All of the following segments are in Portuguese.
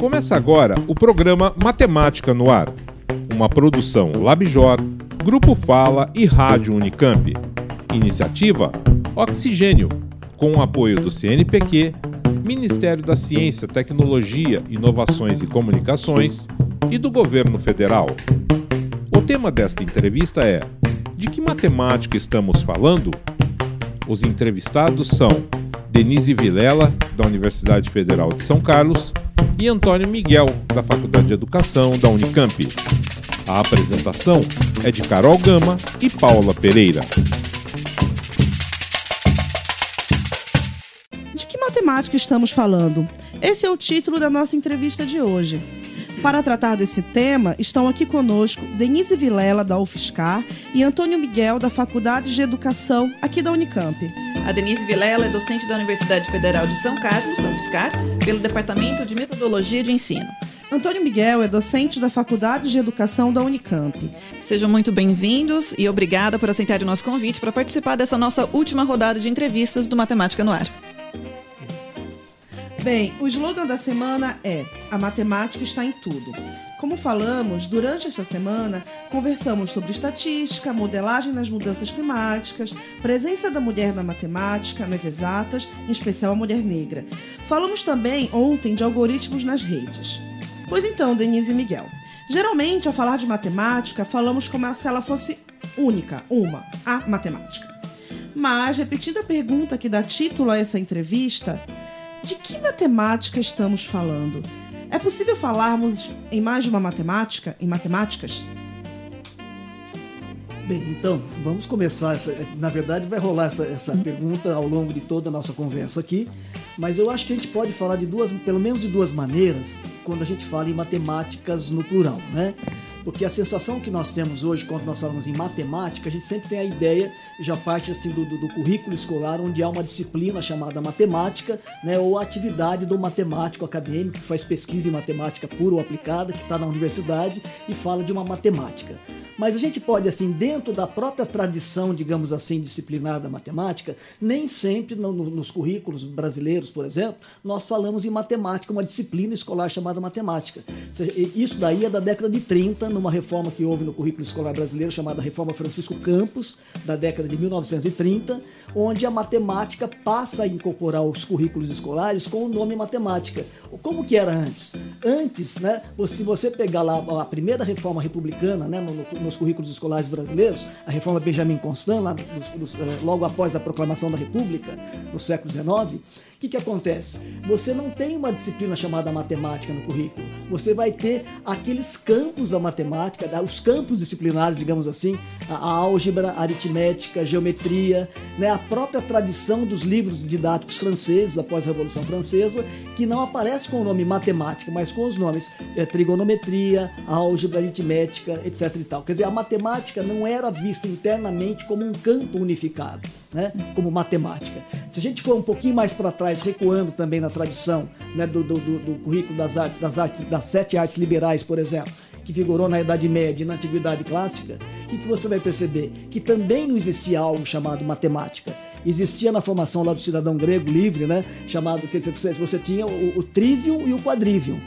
Começa agora o programa Matemática no Ar, uma produção Labjor, Grupo Fala e Rádio Unicamp. Iniciativa Oxigênio, com o apoio do CNPq, Ministério da Ciência, Tecnologia, Inovações e Comunicações e do Governo Federal. O tema desta entrevista é: De que matemática estamos falando? Os entrevistados são Denise Vilela, da Universidade Federal de São Carlos, e Antônio Miguel, da Faculdade de Educação da Unicamp. A apresentação é de Carol Gama e Paula Pereira. De que matemática estamos falando? Esse é o título da nossa entrevista de hoje. Para tratar desse tema, estão aqui conosco Denise Vilela, da UFSCar, e Antônio Miguel, da Faculdade de Educação, aqui da Unicamp. A Denise Vilela é docente da Universidade Federal de São Carlos, UFSCar, pelo Departamento de Metodologia de Ensino. Antônio Miguel é docente da Faculdade de Educação da Unicamp. Sejam muito bem-vindos e obrigada por aceitar o nosso convite para participar dessa nossa última rodada de entrevistas do Matemática no Ar. Bem, o slogan da semana é A matemática está em tudo. Como falamos, durante esta semana, conversamos sobre estatística, modelagem nas mudanças climáticas, presença da mulher na matemática, nas exatas, em especial a mulher negra. Falamos também ontem de algoritmos nas redes. Pois então, Denise e Miguel, geralmente ao falar de matemática, falamos como se ela fosse única, uma, a matemática. Mas, repetindo a pergunta que dá título a essa entrevista, de que matemática estamos falando? É possível falarmos em mais de uma matemática, em matemáticas? Bem, então, vamos começar. Essa, na verdade, vai rolar essa, essa pergunta ao longo de toda a nossa conversa aqui, mas eu acho que a gente pode falar de duas, pelo menos de duas maneiras, quando a gente fala em matemáticas no plural, né? Porque a sensação que nós temos hoje, quando nós falamos em matemática, a gente sempre tem a ideia, já parte assim do, do, do currículo escolar, onde há uma disciplina chamada matemática, né, ou a atividade do matemático acadêmico que faz pesquisa em matemática pura ou aplicada, que está na universidade e fala de uma matemática. Mas a gente pode, assim, dentro da própria tradição, digamos assim, disciplinar da matemática, nem sempre no, no, nos currículos brasileiros, por exemplo, nós falamos em matemática, uma disciplina escolar chamada matemática. Isso daí é da década de 30, numa reforma que houve no currículo escolar brasileiro chamada Reforma Francisco Campos, da década de 1930, onde a matemática passa a incorporar os currículos escolares com o nome matemática. Como que era antes? Antes, né, se você pegar lá a primeira reforma republicana, né, no, no, nos currículos escolares brasileiros, a reforma Benjamin Constant, lá, eh, logo após a proclamação da República, no século XIX, o que, que acontece? Você não tem uma disciplina chamada matemática no currículo. Você vai ter aqueles campos da matemática, os campos disciplinares, digamos assim, a, álgebra, a aritmética, a geometria, né? a própria tradição dos livros didáticos franceses após a Revolução Francesa, que não aparece com o nome matemática, mas com os nomes é, trigonometria, álgebra, aritmética, etc. E tal. Quer dizer, a matemática não era vista internamente como um campo unificado, né? como matemática. Se a gente for um pouquinho mais para trás, recuando também na tradição né, do, do, do, currículo das artes, das artes, das sete artes liberais, por exemplo, que vigorou na Idade Média e na Antiguidade Clássica, e que você vai perceber que também não existia algo chamado matemática. Existia na formação lá do cidadão grego livre, né? Chamado, que você, você tinha o, o trivium e o quadrivium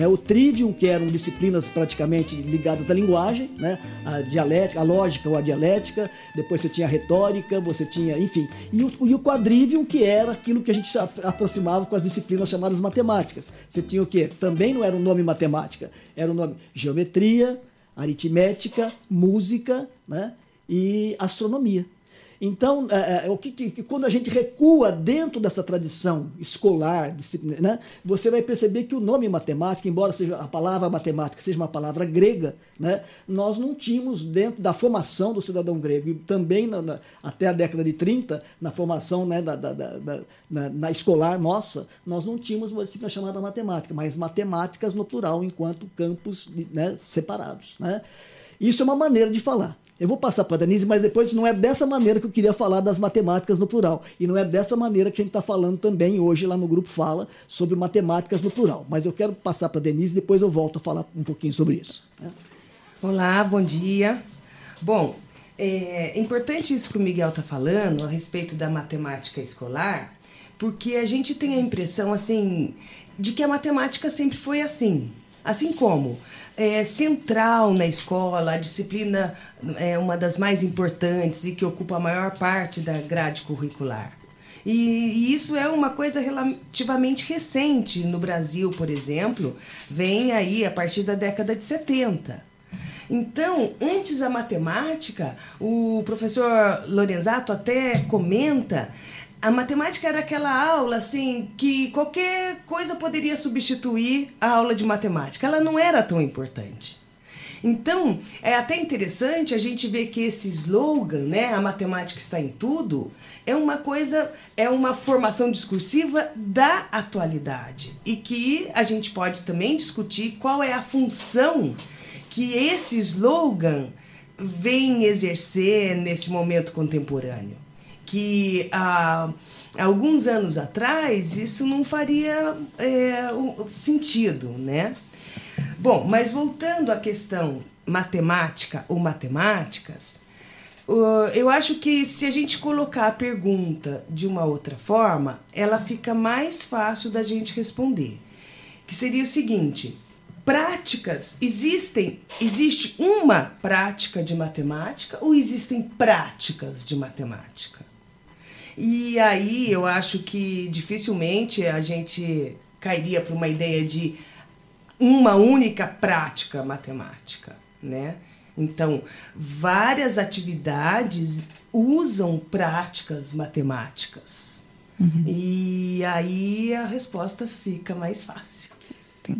né, o trivium, que eram disciplinas praticamente ligadas à linguagem, né, a dialética, a lógica ou a dialética, depois você tinha a retórica, você tinha, enfim, e o, e o quadrivium, que era aquilo que a gente aproximava com as disciplinas chamadas matemáticas. Você tinha o quê? Também não era um nome matemática, era um nome geometria, aritmética, música né, e astronomia. Então, é, é, o que, quando a gente recua dentro dessa tradição escolar, né, você vai perceber que o nome matemática, embora seja a palavra matemática seja uma palavra grega, né, nós não tínhamos dentro da formação do cidadão grego e também na, na, até a década de 30, na formação né, da, da, da, na, na, escolar nossa, nós não tínhamos uma disciplina chamada matemática, mas matemáticas no plural, enquanto campos né, separados. Né? Isso é uma maneira de falar. Eu vou passar para a Denise, mas depois não é dessa maneira que eu queria falar das matemáticas no plural. E não é dessa maneira que a gente está falando também hoje lá no Grupo Fala sobre matemáticas no plural. Mas eu quero passar para a Denise e depois eu volto a falar um pouquinho sobre isso. Né? Olá, bom dia. Bom, é importante isso que o Miguel está falando a respeito da matemática escolar, porque a gente tem a impressão assim de que a matemática sempre foi assim. Assim como é central na escola, a disciplina é uma das mais importantes e que ocupa a maior parte da grade curricular. E, e, isso é uma coisa relativamente recente no Brasil, por exemplo, vem aí a partir da década de 70. Então, antes a matemática, o professor Lorenzato até comenta a matemática era aquela aula assim que qualquer coisa poderia substituir a aula de matemática. Ela não era tão importante. Então, é até interessante a gente ver que esse slogan, né, a matemática está em tudo, é uma coisa, é uma formação discursiva da atualidade e que a gente pode também discutir qual é a função que esse slogan vem exercer nesse momento contemporâneo que há alguns anos atrás isso não faria é, sentido, né? Bom, mas voltando à questão matemática ou matemáticas, eu acho que se a gente colocar a pergunta de uma outra forma, ela fica mais fácil da gente responder. Que seria o seguinte: práticas existem? Existe uma prática de matemática ou existem práticas de matemática? E aí eu acho que dificilmente a gente cairia para uma ideia de uma única prática matemática, né? Então, várias atividades usam práticas matemáticas. Uhum. E aí a resposta fica mais fácil.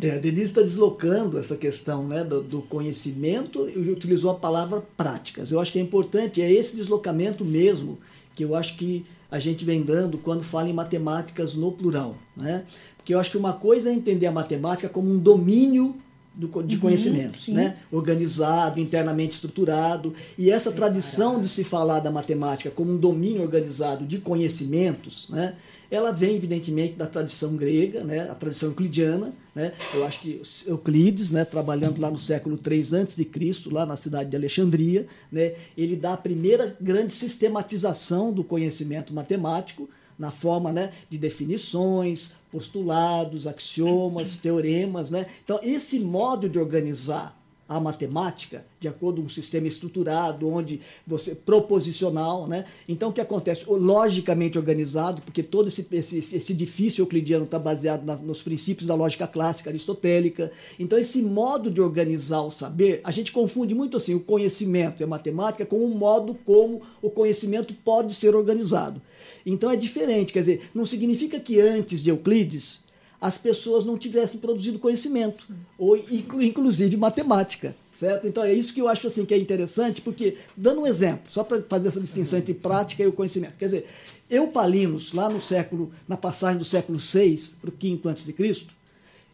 É, a Denise está deslocando essa questão né, do, do, conhecimento e utilizou a palavra práticas. Eu acho que é importante, é esse deslocamento mesmo que eu acho que a gente vem dando quando fala em matemáticas no plural. Né? Porque eu acho que uma coisa é entender a matemática como um domínio do, de uhum, conhecimentos, né? organizado, internamente estruturado. E essa tradição de se falar da matemática como um domínio organizado de conhecimentos, né? Ela vem, evidentemente, da tradição grega, né? a tradição euclidiana. Né? Eu acho que Euclides, né? trabalhando lá no século III a.C., lá na cidade de Alexandria, né? ele dá a primeira grande sistematização do conhecimento matemático, na forma né, de definições, postulados, axiomas, teoremas. Né? Então, esse modo de organizar a matemática, de acordo com um sistema estruturado, onde você proposicional, né? Então o que acontece? Logicamente organizado, porque todo esse, esse, esse edifício euclidiano está baseado nas, nos princípios da lógica clássica aristotélica. Então esse modo de organizar o saber, a gente confunde muito assim o conhecimento e a matemática com o modo como o conhecimento pode ser organizado. Então é diferente, quer dizer, não significa que antes de Euclides as pessoas não tivessem produzido conhecimento, Sim. ou inclusive matemática. Certo? Então é isso que eu acho assim que é interessante, porque, dando um exemplo, só para fazer essa distinção entre prática e o conhecimento. Quer dizer, Eupalinos, lá no século, na passagem do século VI para o V a.C.,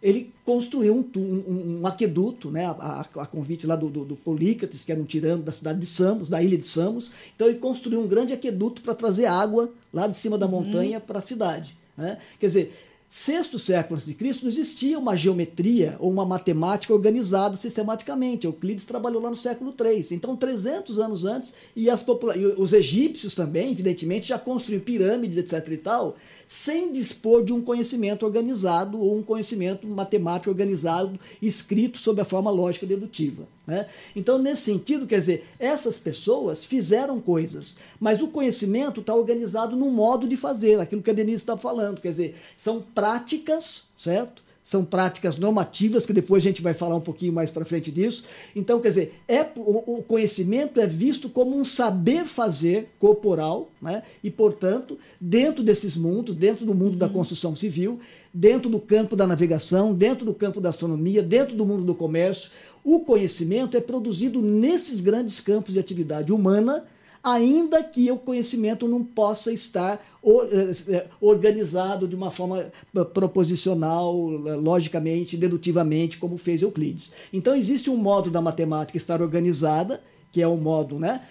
ele construiu um, um, um aqueduto, né, a, a, convite lá do, do, do, Polícrates, que era um tirano da cidade de Samos, da ilha de Samos. Então ele construiu um grande aqueduto para trazer água lá de cima da montanha uhum. para a cidade. Né? Quer dizer, sexto século antes de Cristo não existia uma geometria ou uma matemática organizada sistematicamente. Euclides trabalhou lá no século III. Então, 300 anos antes, e, popula... e os egípcios também, evidentemente, já construíram pirâmides, etc. e tal, sem dispor de um conhecimento organizado ou um conhecimento matemático organizado, escrito sob a forma lógica dedutiva. Né? Então, nesse sentido, quer dizer, essas pessoas fizeram coisas, mas o conhecimento está organizado num modo de fazer, aquilo que a Denise está falando, quer dizer, são práticas, certo? São práticas normativas, que depois a gente vai falar um pouquinho mais para frente disso. Então, quer dizer, é, o, conhecimento é visto como um saber fazer corporal, né? e, portanto, dentro desses mundos, dentro do mundo da construção civil, dentro do campo da navegação, dentro do campo da astronomia, dentro do mundo do comércio, o conhecimento é produzido nesses grandes campos de atividade humana ainda que o conhecimento não possa estar eh, eh, organizado de uma forma eh, proposicional, logicamente, dedutivamente, como fez Euclides. Então, existe um modo da matemática estar organizada, que é o um modo né,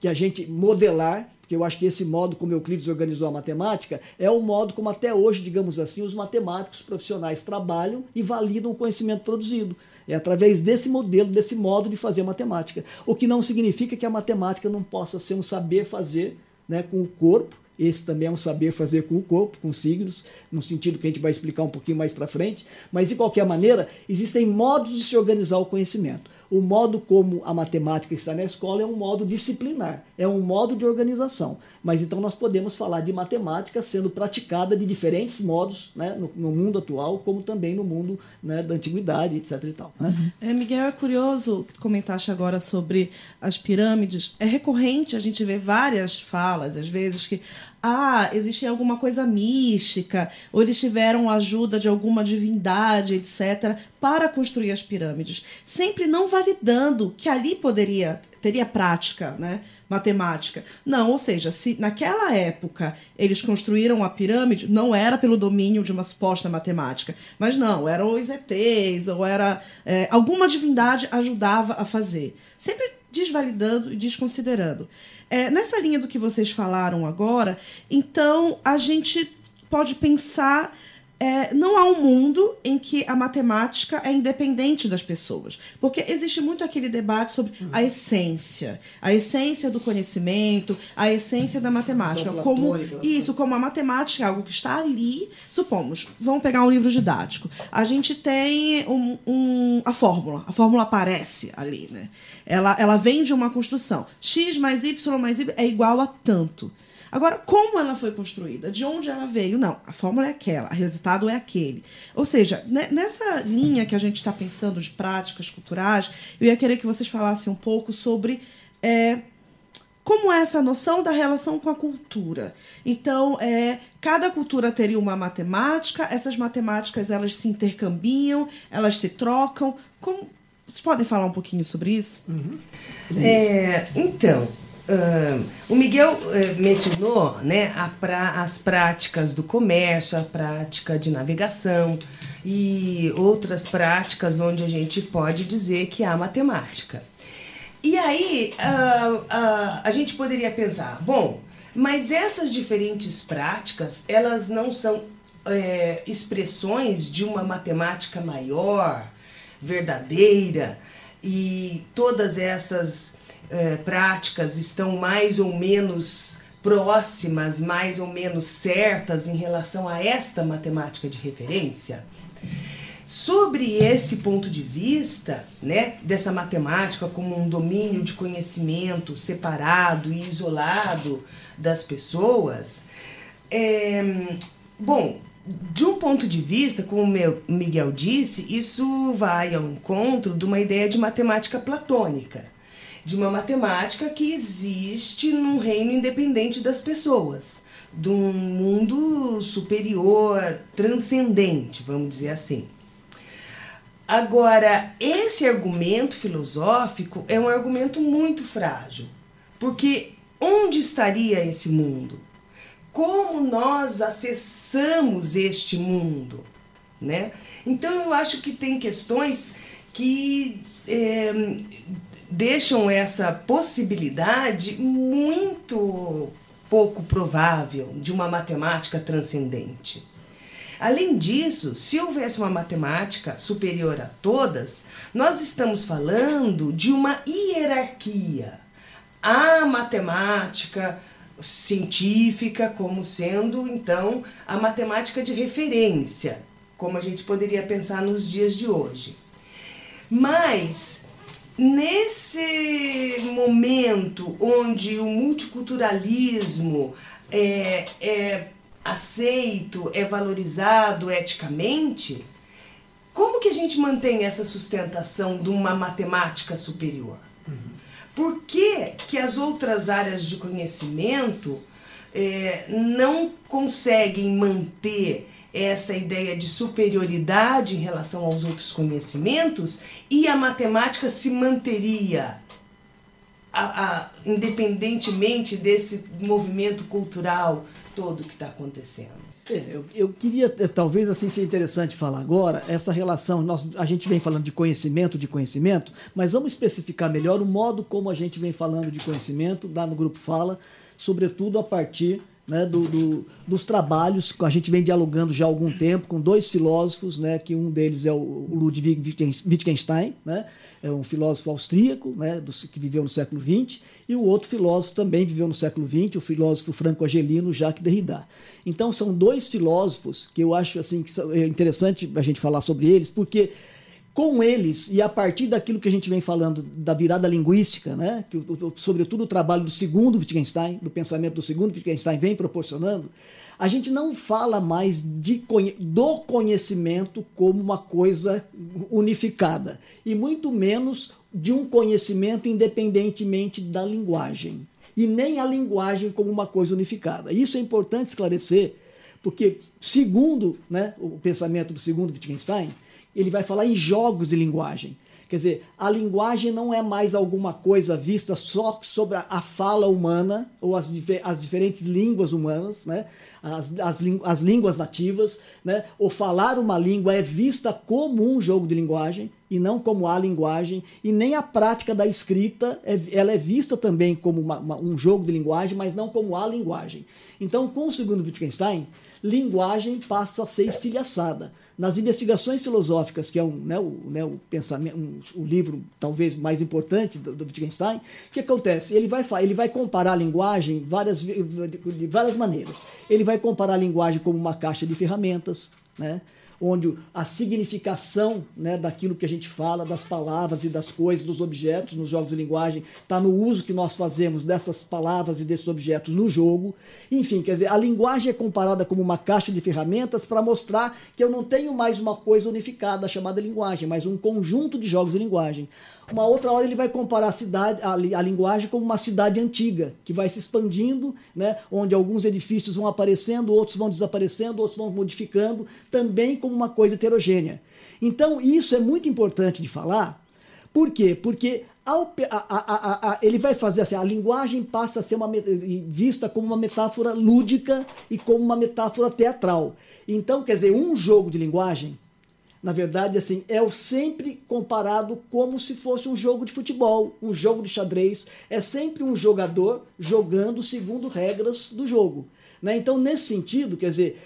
que a gente modelar, porque eu acho que esse modo como Euclides organizou a matemática é o modo como até hoje, digamos assim, os matemáticos profissionais trabalham e validam o conhecimento produzido. É através desse modelo, desse modo de fazer matemática. O que não significa que a matemática não possa ser um saber fazer né, com o corpo Esse também é um saber fazer com o corpo, com signos, no sentido que a gente vai explicar um pouquinho mais para frente. Mas, de qualquer maneira, existem modos de se organizar o conhecimento. O modo como a matemática está na escola é um modo disciplinar, é um modo de organização. Mas então nós podemos falar de matemática sendo praticada de diferentes modos né, no, no mundo atual, como também no mundo né, da antiguidade, etc. E tal, né? é, Miguel, é curioso que comentaste agora sobre as pirâmides. É recorrente a gente ver várias falas, às vezes, que ah, existe alguma coisa mística, ou eles tiveram ajuda de alguma divindade, etc., para construir as pirâmides. Sempre não validando que ali poderia, teria prática, né? Matemática. Não, ou seja, se naquela época eles construíram a pirâmide, não era pelo domínio de uma suposta matemática, mas não, eram os ETs, ou era é, alguma divindade ajudava a fazer. Sempre desvalidando e desconsiderando. É, nessa linha do que vocês falaram agora, então a gente pode pensar é, não há um mundo em que a matemática é independente das pessoas. Porque existe muito aquele debate sobre a essência, a essência do conhecimento, a essência da matemática. Como né? isso, como a matemática é algo que está ali. Supomos, vamos pegar um livro didático. A gente tem um, um, a fórmula. A fórmula aparece ali, né? Ela, ela vem de uma construção. X mais Y mais Y é igual a tanto. Agora, como ela foi construída? De onde ela veio? Não, a fórmula é aquela, o resultado é aquele. Ou seja, nessa linha que a gente está pensando de práticas culturais, eu ia querer que vocês falassem um pouco sobre. É, como é essa noção da relação com a cultura? Então, é, cada cultura teria uma matemática, essas matemáticas elas se intercambiam, elas se trocam. Como, vocês podem falar um pouquinho sobre isso? Uhum. É, então, Uh, o Miguel uh, mencionou né, pra, as práticas do comércio, a prática de navegação e outras práticas onde a gente pode dizer que há matemática. E aí uh, a gente poderia pensar, bom, mas essas diferentes práticas elas não são é, expressões de uma matemática maior, verdadeira e todas essas é, práticas estão mais ou menos próximas, mais ou menos certas em relação a esta matemática de referência? Sobre esse ponto de vista, né, dessa matemática como um domínio de conhecimento separado e isolado das pessoas, é, bom, de um ponto de vista, como o Miguel disse, isso vai ao encontro de uma ideia de matemática platônica de uma matemática que existe num reino independente das pessoas, de um mundo superior, transcendente, vamos dizer assim. Agora, esse argumento filosófico é um argumento muito frágil, porque onde estaria esse mundo? Como nós acessamos este mundo? Né? Então, eu acho que tem questões que é, deixam essa possibilidade muito pouco provável de uma matemática transcendente. Além disso, se houvesse uma matemática superior a todas, nós estamos falando de uma hierarquia. A matemática científica como sendo então a matemática de referência, como a gente poderia pensar nos dias de hoje. Mas Nesse momento onde o multiculturalismo é, é aceito, é valorizado eticamente, como que a gente mantém essa sustentação de uma matemática superior? Por que, que as outras áreas de conhecimento é, não conseguem manter essa ideia de superioridade em relação aos outros conhecimentos e a matemática se manteria a, a, independentemente desse movimento cultural todo que está acontecendo. É, eu, eu, queria, é, talvez assim seja interessante falar agora, essa relação, nós, a gente vem falando de conhecimento, de conhecimento, mas vamos especificar melhor o modo como a gente vem falando de conhecimento, lá no Grupo Fala, sobretudo a partir né, do, do, dos trabalhos que a gente vem dialogando já há algum tempo com dois filósofos, né, que um deles é o Ludwig Wittgenstein, né, é um filósofo austríaco né, do, que viveu no século XX, e o outro filósofo também viveu no século XX, o filósofo franco-argelino Jacques Derrida. Então são dois filósofos que eu acho assim que é interessante a gente falar sobre eles, porque com eles e a partir daquilo que a gente vem falando da virada linguística, né, que, sobretudo o trabalho do segundo Wittgenstein, do pensamento do segundo Wittgenstein vem proporcionando, a gente não fala mais de, do conhecimento como uma coisa unificada e muito menos de um conhecimento independentemente da linguagem e nem a linguagem como uma coisa unificada. Isso é importante esclarecer, porque segundo né, o pensamento do segundo Wittgenstein ele vai falar em jogos de linguagem. Quer dizer, a linguagem não é mais alguma coisa vista só sobre a, fala humana ou as, as diferentes línguas humanas, né? as, as, as línguas nativas. Né? O falar uma língua é vista como um jogo de linguagem e não como a linguagem. E nem a prática da escrita é, ela é vista também como uma, uma, um jogo de linguagem, mas não como a linguagem. Então, com o segundo Wittgenstein, linguagem passa a ser estilhaçada nas investigações filosóficas, que é um, né, o, né, o pensamento, um, o livro talvez mais importante do, do Wittgenstein, o que acontece? Ele vai, ele vai comparar a linguagem várias, de várias maneiras. Ele vai comparar a linguagem como uma caixa de ferramentas, né? Onde a significação né, daquilo que a gente fala, das palavras e das coisas, dos objetos nos jogos de linguagem, está no uso que nós fazemos dessas palavras e desses objetos no jogo. Enfim, quer dizer, a linguagem é comparada como uma caixa de ferramentas para mostrar que eu não tenho mais uma coisa unificada chamada linguagem, mas um conjunto de jogos de linguagem. Uma outra hora ele vai comparar a cidade, a, a, linguagem como uma cidade antiga, que vai se expandindo, né, onde alguns edifícios vão aparecendo, outros vão desaparecendo, outros vão modificando, também como uma coisa heterogênea. Então, isso é muito importante de falar. Por quê? Porque ao, a, a, ele vai fazer assim, a linguagem passa a ser uma, vista como uma metáfora lúdica e como uma metáfora teatral. Então, quer dizer, um jogo de linguagem na verdade, assim, é sempre comparado como se fosse um jogo de futebol, um jogo de xadrez. É sempre um jogador jogando segundo regras do jogo. Né? Então, nesse sentido, quer dizer,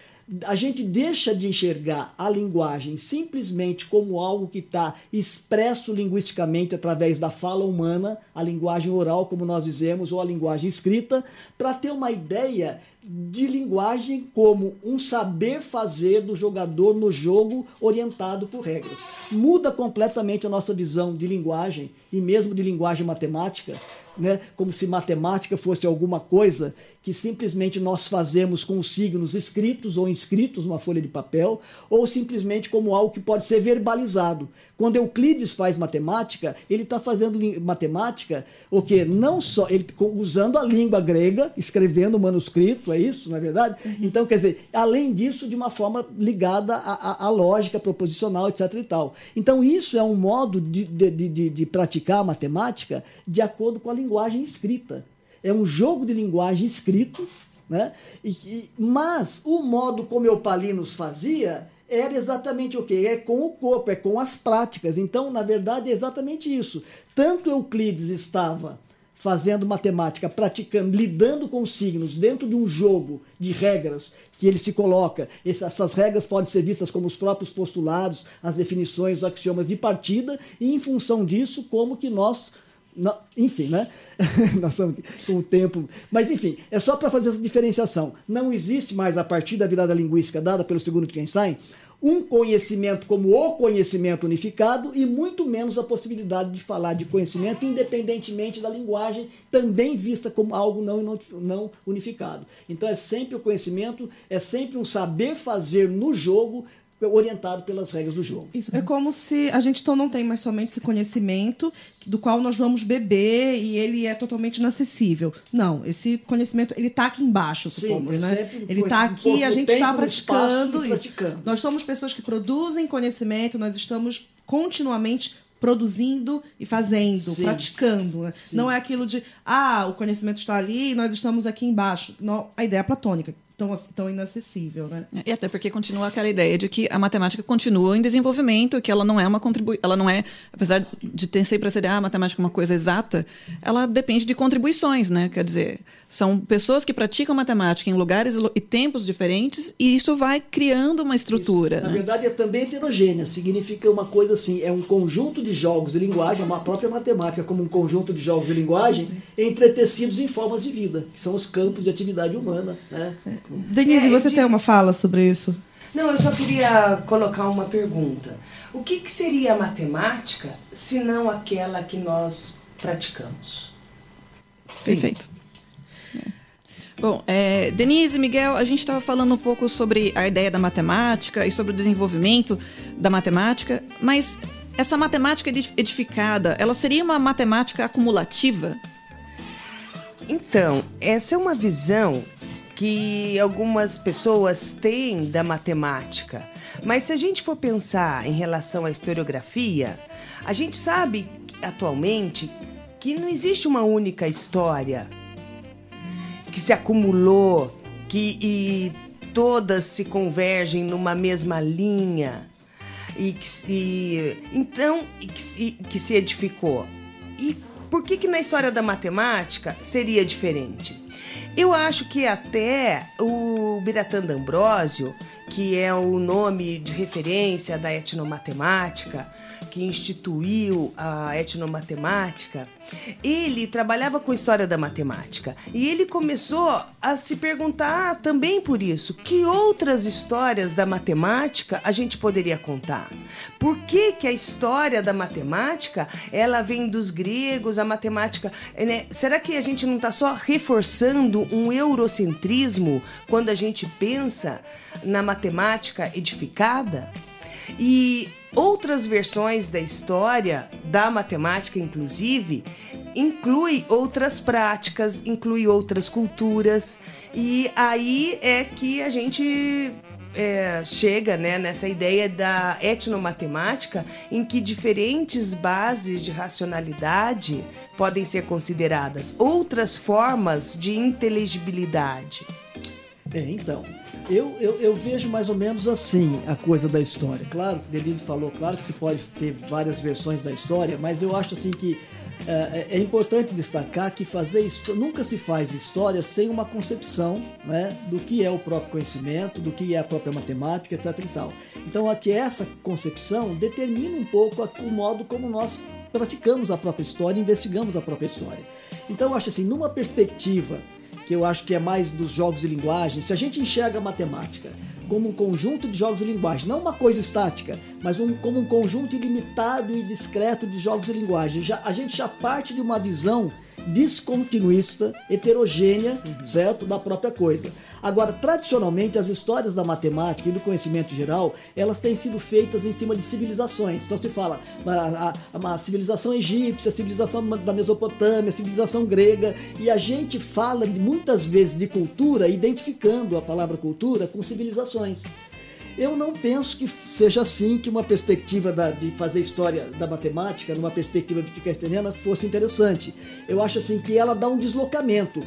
a gente deixa de enxergar a linguagem simplesmente como algo que está expresso linguisticamente através da fala humana, a linguagem oral, como nós dizemos, ou a linguagem escrita, para ter uma ideia de linguagem como um saber fazer do jogador no jogo orientado por regras. Muda completamente a nossa visão de linguagem e mesmo de linguagem matemática, né? como se matemática fosse alguma coisa que simplesmente nós fazemos com os signos escritos ou inscritos numa folha de papel, ou simplesmente como algo que pode ser verbalizado. Quando Euclides faz matemática, ele está fazendo matemática o que não só ele usando a língua grega, escrevendo o manuscrito, é isso, não é verdade? Uhum. Então, quer dizer, além disso, de uma forma ligada à, à lógica proposicional, etc. e tal. Então, isso é um modo de, de, de, de praticar a matemática de acordo com a linguagem escrita é um jogo de linguagem escrito, né? E, e, mas o modo como Eupalinos fazia era exatamente o que? É com o corpo, é com as práticas. Então, na verdade, é exatamente isso. Tanto Euclides estava fazendo matemática, praticando, lidando com signos dentro de um jogo de regras que ele se coloca. Essas regras podem ser vistas como os próprios postulados, as definições, os axiomas de partida, e em função disso, como que nós não, enfim, né? Nós estamos com o tempo. Mas, enfim, é só para fazer essa diferenciação. Não existe mais, a partir da virada linguística dada pelo segundo Wittgenstein, um conhecimento como o conhecimento unificado e muito menos a possibilidade de falar de conhecimento independentemente da linguagem, também vista como algo não, não unificado. Então é sempre o conhecimento, é sempre um saber fazer no jogo orientado pelas regras do jogo. Isso é como se a gente então não tem mais somente esse conhecimento do qual nós vamos beber e ele é totalmente inacessível. Não, esse conhecimento ele está aqui embaixo, supomos, é né? Ele está aqui, a gente está praticando, praticando. Nós somos pessoas que produzem conhecimento, nós estamos continuamente produzindo e fazendo, Sim. praticando. Não é aquilo de, ah, o conhecimento está ali e nós estamos aqui embaixo. Não, a ideia é platônica tão, tão inacessível, né? E até porque continua aquela ideia de que a matemática continua em desenvolvimento, que ela não é uma contribuição, ela não é, apesar de ter sempre ser ah, a matemática é uma coisa exata, ela depende de contribuições, né? Quer dizer, são pessoas que praticam matemática em lugares e tempos diferentes e isso vai criando uma estrutura. Isso, na né? verdade, é também heterogênea, significa uma coisa assim, é um conjunto de jogos de linguagem, uma própria matemática como um conjunto de jogos de linguagem entretecidos em formas de vida, que são os campos de atividade humana, né? Denise, É, você de- tem uma fala sobre isso? Não, eu só queria colocar uma pergunta. O que, que seria a matemática se não aquela que nós praticamos? Perfeito. É. Bom, é, Denise e Miguel, a gente estava falando um pouco sobre a ideia da matemática e sobre o desenvolvimento da matemática, mas essa matemática edif- edificada, ela seria uma matemática acumulativa? Então, essa é uma visão que algumas pessoas têm da matemática. Mas se a gente for pensar em relação à historiografia, a gente sabe atualmente que não existe uma única história que se acumulou, que e todas se convergem numa mesma linha e que se, então e que, se, que se edificou. E por que que na história da matemática seria diferente? Eu acho que até o Biratan D'Ambrosio, que é o nome de referência da etnomatemática, que instituiu a etnomatemática, ele trabalhava com história da matemática e ele começou a se perguntar também por isso, que outras histórias da matemática a gente poderia contar? Por que que a história da matemática, ela vem dos gregos, a matemática, né? Será que a gente não está só reforçando um eurocentrismo quando a gente pensa na matemática edificada? E outras versões da história, da matemática inclusive, inclui outras práticas, inclui outras culturas. E aí é que a gente é, chega né, nessa ideia da etnomatemática, em que diferentes bases de racionalidade podem ser consideradas, outras formas de inteligibilidade. É, então, eu, eu, eu vejo mais ou menos assim a coisa da história. Claro, Denise falou, claro que se pode ter várias versões da história, mas eu acho assim que é, é importante destacar que fazer nunca se faz história sem uma concepção né, do que é o próprio conhecimento, do que é a própria matemática, etc. E tal. Então, aqui essa concepção determina um pouco o modo como nós praticamos a própria história, investigamos a própria história. Então, eu acho assim, numa perspectiva que eu acho que é mais dos jogos de linguagem, se a gente enxerga a matemática como um conjunto de jogos de linguagem, não uma coisa estática, mas um- como um conjunto ilimitado e discreto de jogos de linguagem, já, a gente já parte de uma visão descontinuista, heterogênea, certo? Da própria coisa. Agora, tradicionalmente, as histórias da matemática e do conhecimento geral, elas têm sido feitas em cima de civilizações. Então se fala a, a, a civilização egípcia, a civilização da Mesopotâmia, a civilização grega, e a gente fala muitas vezes de cultura, identificando a palavra cultura com civilizações. Eu não penso que seja assim que uma perspectiva da- de fazer história da matemática, numa perspectiva wittgensteiniana, fosse interessante. Eu acho assim que ela dá um deslocamento.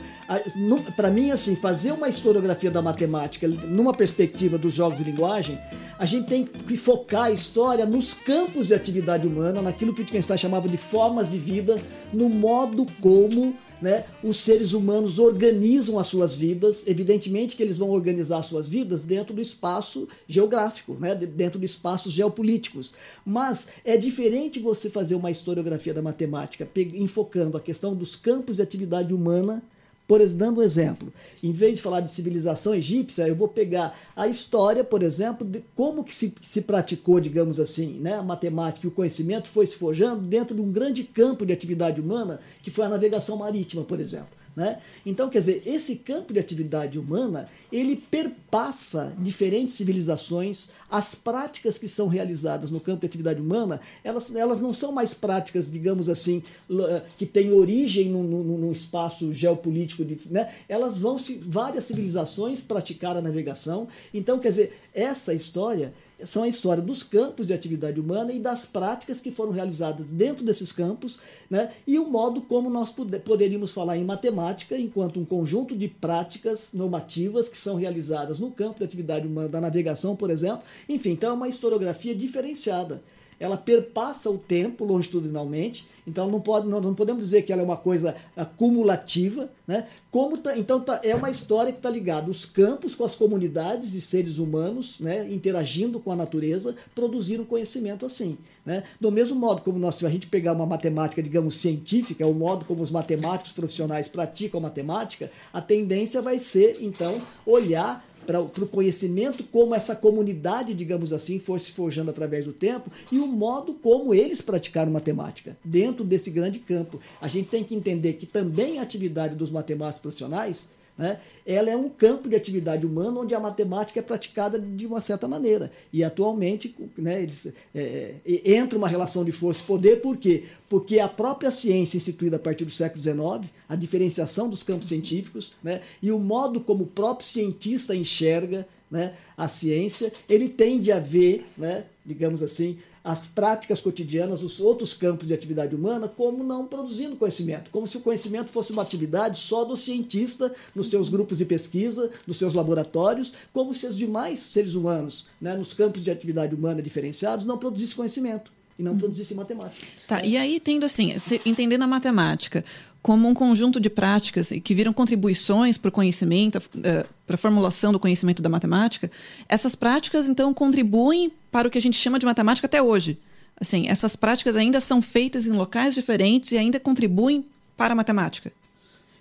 Para mim, assim, fazer uma historiografia da matemática numa perspectiva dos jogos de linguagem, a gente tem que focar a história nos campos de atividade humana, naquilo que Wittgenstein chamava de formas de vida, no modo como né, os seres humanos organizam as suas vidas. Evidentemente que eles vão organizar as suas vidas dentro do espaço geográfico, né, de- dentro de espaços geopolíticos. Mas é diferente você fazer uma historiografia da matemática enfocando a questão dos campos de atividade humana. Por dando um exemplo, em vez de falar de civilização egípcia, eu vou pegar a história, por exemplo, de como que se, se praticou, digamos assim, né, a matemática e o conhecimento foi se forjando dentro de um grande campo de atividade humana, que foi a navegação marítima, por exemplo. Né? Então, quer dizer, esse campo de atividade humana, ele perpassa diferentes civilizações, as práticas que são realizadas no campo de atividade humana, elas, elas não são mais práticas, digamos assim, eh, que têm origem num, num- num espaço geopolítico, de- né? elas vão, se, várias civilizações praticar a navegação, então, quer dizer, essa história, são a história dos campos de atividade humana e das práticas que foram realizadas dentro desses campos, né? e o modo como nós poderíamos falar em matemática enquanto um conjunto de práticas normativas que são realizadas no campo de atividade humana da navegação, por exemplo. Enfim, então é uma historiografia diferenciada ela perpassa o tempo longitudinalmente, então não, pode, não, não podemos dizer que ela é uma coisa acumulativa, né? Como tá, então tá, é uma história que está ligada os campos com as comunidades de seres humanos, né? interagindo com a natureza, produziram conhecimento assim. Né? Do mesmo modo como nós, se a gente pegar uma matemática, digamos, científica, o modo como os matemáticos profissionais praticam a matemática, a tendência vai ser, então, olhar para o conhecimento, como essa comunidade, digamos assim, foi se forjando através do tempo e o modo como eles praticaram matemática dentro desse grande campo. A gente tem que entender que também a atividade dos matemáticos profissionais né? Ela é um campo de atividade humana onde a matemática é praticada de uma certa maneira. E atualmente né, eles, é, é, entra uma relação de força e poder, por quê? Porque a própria ciência instituída a partir do século XIX, a diferenciação dos campos científicos né, e o modo como o próprio cientista enxerga né, a ciência, ele tende a ver, né, digamos assim, as práticas cotidianas, os outros campos de atividade humana, como não produzindo conhecimento, como se o conhecimento fosse uma atividade só do cientista nos seus grupos de pesquisa, nos seus laboratórios, como se os demais seres humanos, né, nos campos de atividade humana diferenciados, não produzissem conhecimento e não uhum. produzissem matemática. Tá, e aí tendo assim, entendendo a matemática, como um conjunto de práticas que viram contribuições para o conhecimento, uh, para a formulação do conhecimento da matemática, essas práticas então contribuem para o que a gente chama de matemática até hoje. Assim, essas práticas ainda são feitas em locais diferentes e ainda contribuem para a matemática.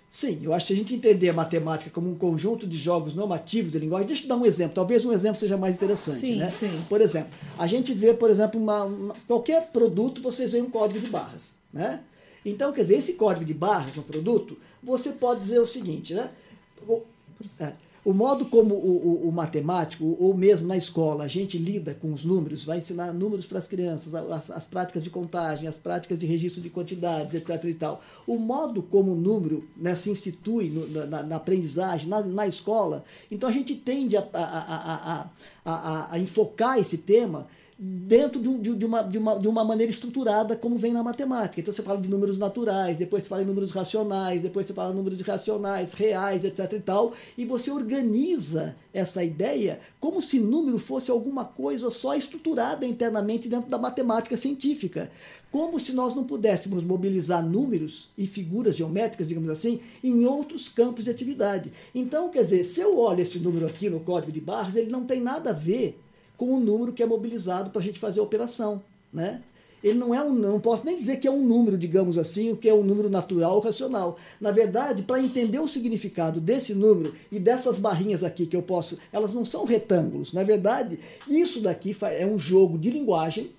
Sim, eu acho que a gente entender a matemática como um conjunto de jogos normativos de linguagem, deixa eu dar um exemplo, talvez um exemplo seja mais interessante. Sim, né? sim. Por exemplo, a gente vê, por exemplo, uma, uma, qualquer produto, vocês veem um código de barras. Né? Então, quer dizer, esse código de barras no produto, você pode dizer o seguinte, né? O, é, o modo como o, o, o, matemático, ou mesmo na escola, a gente lida com os números, vai ensinar números para as crianças, as, as, práticas de contagem, as práticas de registro de quantidades, etc. e tal. O modo como o número né, se institui no, na, na, aprendizagem, na, na, escola, então a gente tende a, a, a, a, a enfocar esse tema dentro de, um, de, uma, de, uma, de uma maneira estruturada, como vem na matemática. Então você fala de números naturais, depois você fala de números racionais, depois você fala de números irracionais, reais, etc. e tal, e você organiza essa ideia como se número fosse alguma coisa só estruturada internamente dentro da matemática científica. Como se nós não pudéssemos mobilizar números e figuras geométricas, digamos assim, em outros campos de atividade. Então, quer dizer, se eu olho esse número aqui no código de barras, ele não tem nada a ver com o número que é mobilizado para a gente fazer a operação. Né? Ele não é um, não posso nem dizer que é um número, digamos assim, o que é um número natural ou racional. Na verdade, para entender o significado desse número e dessas barrinhas aqui que eu posso, elas não são retângulos. Na verdade, isso daqui é um jogo de linguagem,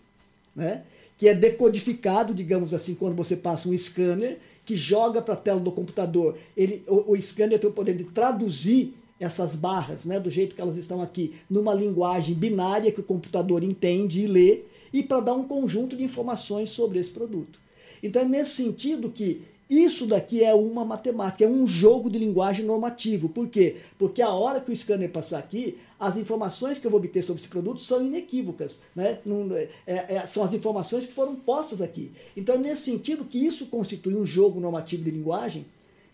né? que é decodificado, digamos assim, quando você passa um scanner que joga para a tela do computador. Ele, o, o scanner tem o poder de traduzir essas barras, né, do jeito que elas estão aqui, numa linguagem binária que o computador entende e lê, e para dar um conjunto de informações sobre esse produto. Então é nesse sentido que isso daqui é uma matemática, é um jogo de linguagem normativo. Por quê? Porque a hora que o scanner passar aqui, as informações que eu vou obter sobre esse produto são inequívocas. Né? É, é, são as informações que foram postas aqui. Então é nesse sentido que isso constitui um jogo normativo de linguagem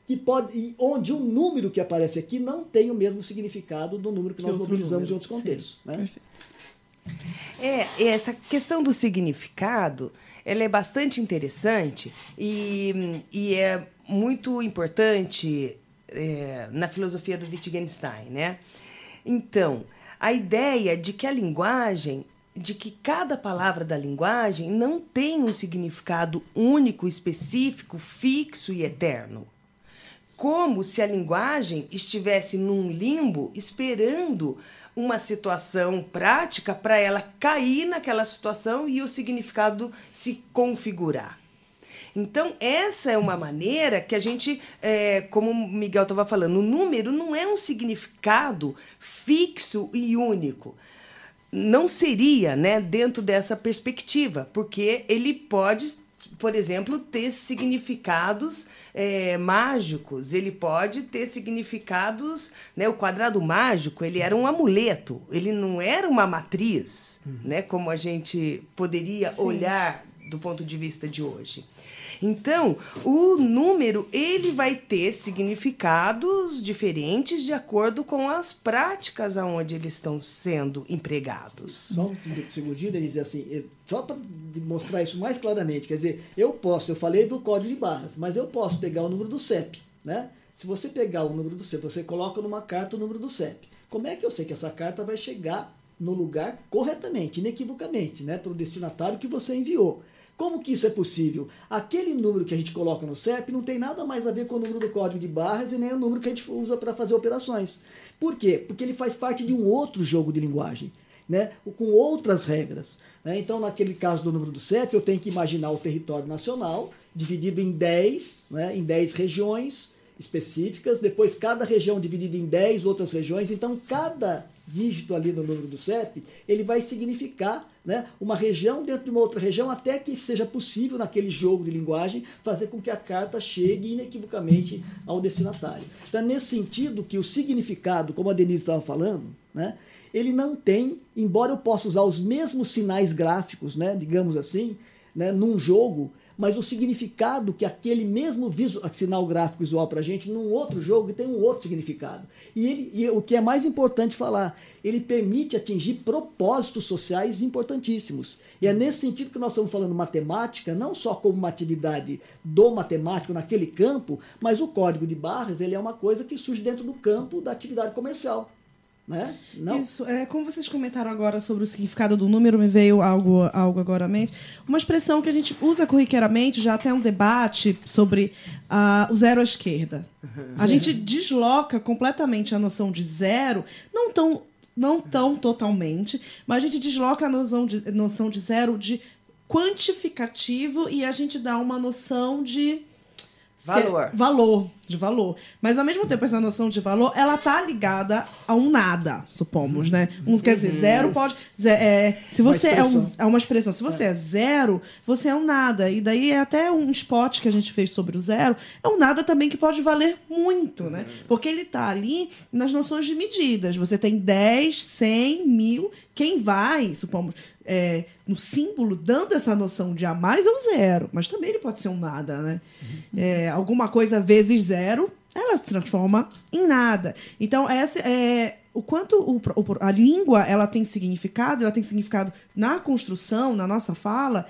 que pode, onde o número que aparece aqui não tem o mesmo significado do número que, que nós mobilizamos número. em outros contextos. Sim, né? É, essa questão do significado, ela é bastante interessante e, e é muito importante é, na filosofia do Wittgenstein, né? Então, a ideia de que a linguagem, de que cada palavra da linguagem não tem um significado único, específico, fixo e eterno como se a linguagem estivesse num limbo esperando uma situação prática para ela cair naquela situação e o significado se configurar. Então, essa é uma maneira que a gente, é, como o Miguel estava falando, o número não é um significado fixo e único. Não seria né, dentro dessa perspectiva, porque ele pode por exemplo, ter significados é, mágicos. Ele pode ter significados. Né, o quadrado mágico ele era um amuleto, ele não era uma matriz, uhum. né, como a gente poderia Sim. olhar do ponto de vista de hoje. Então, o número ele vai ter significados diferentes de acordo com as práticas aonde eles estão sendo empregados. Só um segundinho, Denise, assim, só para mostrar isso mais claramente, quer dizer, eu posso, eu falei do código de barras, mas eu posso pegar o número do CEP, né? Se você pegar o número do CEP, você coloca numa carta o número do CEP. Como é que eu sei que essa carta vai chegar no lugar corretamente, inequivocamente, né, para o destinatário que você enviou? Como que isso é possível? Aquele número que a gente coloca no CEP não tem nada mais a ver com o número do código de barras e nem o número que a gente usa para fazer operações. Por quê? Porque ele faz parte de um outro jogo de linguagem, né? com outras regras. Né? Então, naquele caso do número do CEP, eu tenho que imaginar o território nacional dividido em 10, né? em 10 regiões específicas, depois cada região dividida em 10 outras regiões, então cada dígito ali no número do CEP, ele vai significar né, uma região dentro de uma outra região, até que seja possível, naquele jogo de linguagem, fazer com que a carta chegue inequivocamente ao destinatário. Então, nesse sentido que o significado, como a Denise estava falando, né, ele não tem, embora eu possa usar os mesmos sinais gráficos, né, digamos assim, né, num jogo, mas o significado que aquele mesmo visual, sinal gráfico visual para a gente, num outro jogo, tem um outro significado. E, ele, e o que é mais importante falar, ele permite atingir propósitos sociais importantíssimos. E é nesse sentido que nós estamos falando matemática, não só como uma atividade do matemático naquele campo, mas o código de barras ele é uma coisa que surge dentro do campo da atividade comercial. Né? Não. Isso, é, como vocês comentaram agora sobre o significado do número, me veio algo, algo agora à mente. Uma expressão que a gente usa corriqueiramente, já até um debate sobre uh, o zero à esquerda. A gente desloca completamente a noção de zero, não tão, não tão totalmente, mas a gente desloca a noção de, noção de zero de quantificativo e a gente dá uma noção de Valor. valor, de valor. Mas ao mesmo tempo, essa noção de valor, ela tá ligada a um nada, supomos, né? Um, quer dizer, zero pode. é, se você é, um, é, uma expressão, se você é. é. zero, você é um nada. E daí é até um spot que a gente fez sobre o zero, é um nada também que pode valer muito, né? Porque ele tá ali nas noções de medidas. Você tem 10, 100, mil. Quem vai, supomos, é, no símbolo, dando essa noção de a mais ou zero, mas também ele pode ser um nada, né? Uhum. É, alguma coisa vezes zero, ela se transforma em nada. Então, essa é o quanto o, a língua ela tem significado, ela tem significado na construção, na nossa fala,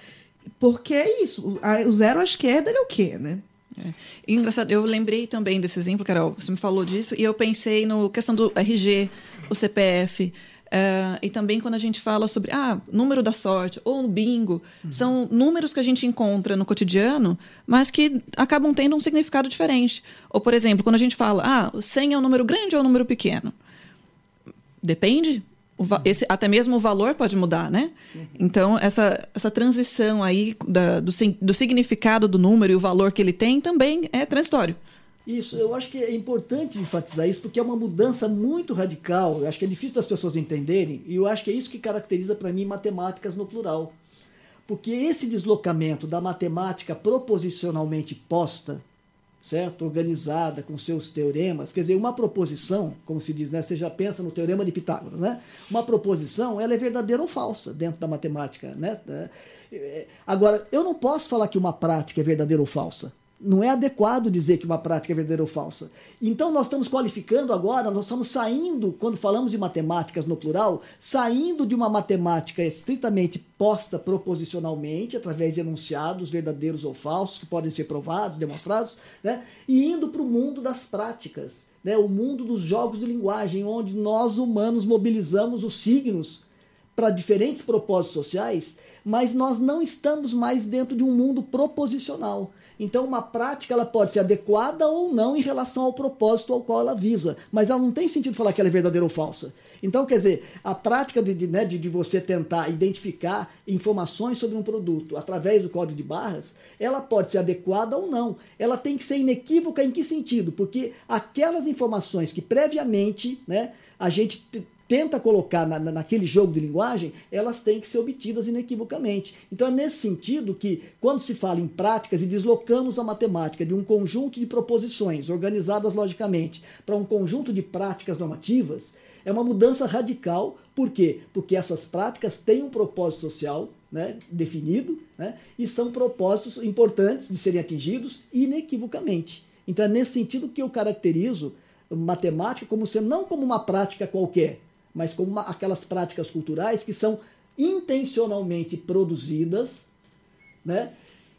porque é isso. O, zero à esquerda é o quê, né? É. Engraçado, eu lembrei também desse exemplo, Carol, você me falou disso, e eu pensei no questão do RG, o CPF. Uh, e também quando a gente fala sobre ah, número da sorte ou bingo, uhum. são números que a gente encontra no cotidiano, mas que acabam tendo um significado diferente. Ou, por exemplo, quando a gente fala, ah, 100 é um número grande ou um número pequeno? Depende. Esse, até mesmo o valor pode mudar, né? Então, essa, essa transição aí da, do, do significado do número e o valor que ele tem também é transitório. Isso, eu acho que é importante enfatizar isso, porque é uma mudança muito radical. Eu acho que é difícil das pessoas entenderem, e eu acho que é isso que caracteriza para mim matemáticas no plural. Porque esse deslocamento da matemática proposicionalmente posta, certo? Organizada com seus teoremas, quer dizer, uma proposição, como se diz, né? Você já pensa no teorema de Pitágoras, né? Uma proposição, ela é verdadeira ou falsa dentro da matemática, né? É, agora, eu não posso falar que uma prática é verdadeira ou falsa não é adequado dizer que uma prática é verdadeira ou falsa. Então nós estamos qualificando agora, nós estamos saindo, quando falamos de matemáticas no plural, saindo de uma matemática estritamente posta proposicionalmente, através de enunciados verdadeiros ou falsos, que podem ser provados, demonstrados, né? e indo para o mundo das práticas, né? o mundo dos jogos de linguagem, onde nós humanos mobilizamos os signos para diferentes propósitos sociais, mas nós não estamos mais dentro de um mundo proposicional. Então, uma prática ela pode ser adequada ou não em relação ao propósito ao qual ela visa, mas ela não tem sentido falar que ela é verdadeira ou falsa. Então, quer dizer, a prática de, de, né, de, de você tentar identificar informações sobre um produto através do código de barras, ela pode ser adequada ou não. Ela tem que ser inequívoca em que sentido? Porque aquelas informações que previamente né, a gente tenta colocar na, naquele jogo de linguagem, elas têm que ser obtidas inequivocamente. Então é nesse sentido que, quando se fala em práticas e deslocamos a matemática de um conjunto de proposições organizadas logicamente para um conjunto de práticas normativas, é uma mudança radical. Por quê? Porque essas práticas têm um propósito social né, definido né, e são propósitos importantes de serem atingidos inequivocamente. Então é nesse sentido que eu caracterizo matemática como sendo não como uma prática qualquer, mas como uma, aquelas práticas culturais que são intencionalmente produzidas, né?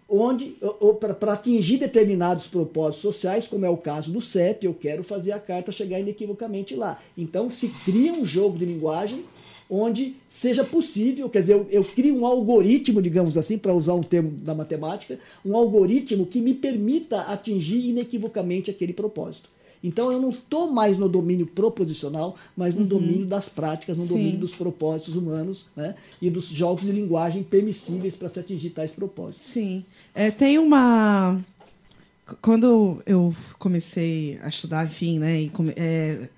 onde para atingir determinados propósitos sociais, como é o caso do CEP, eu quero fazer a carta chegar inequivocamente lá. Então se cria um jogo de linguagem onde seja possível, quer dizer, eu, eu crio um algoritmo, digamos assim, para usar um termo da matemática, um algoritmo que me permita atingir inequivocamente aquele propósito. Então eu não estou mais no domínio proposicional, mas no uhum. domínio das práticas, no Sim. domínio dos propósitos humanos né? e dos jogos de linguagem permissíveis para se atingir tais propósitos. Sim. É, tem uma. Quando eu comecei a estudar, enfim, né, e é,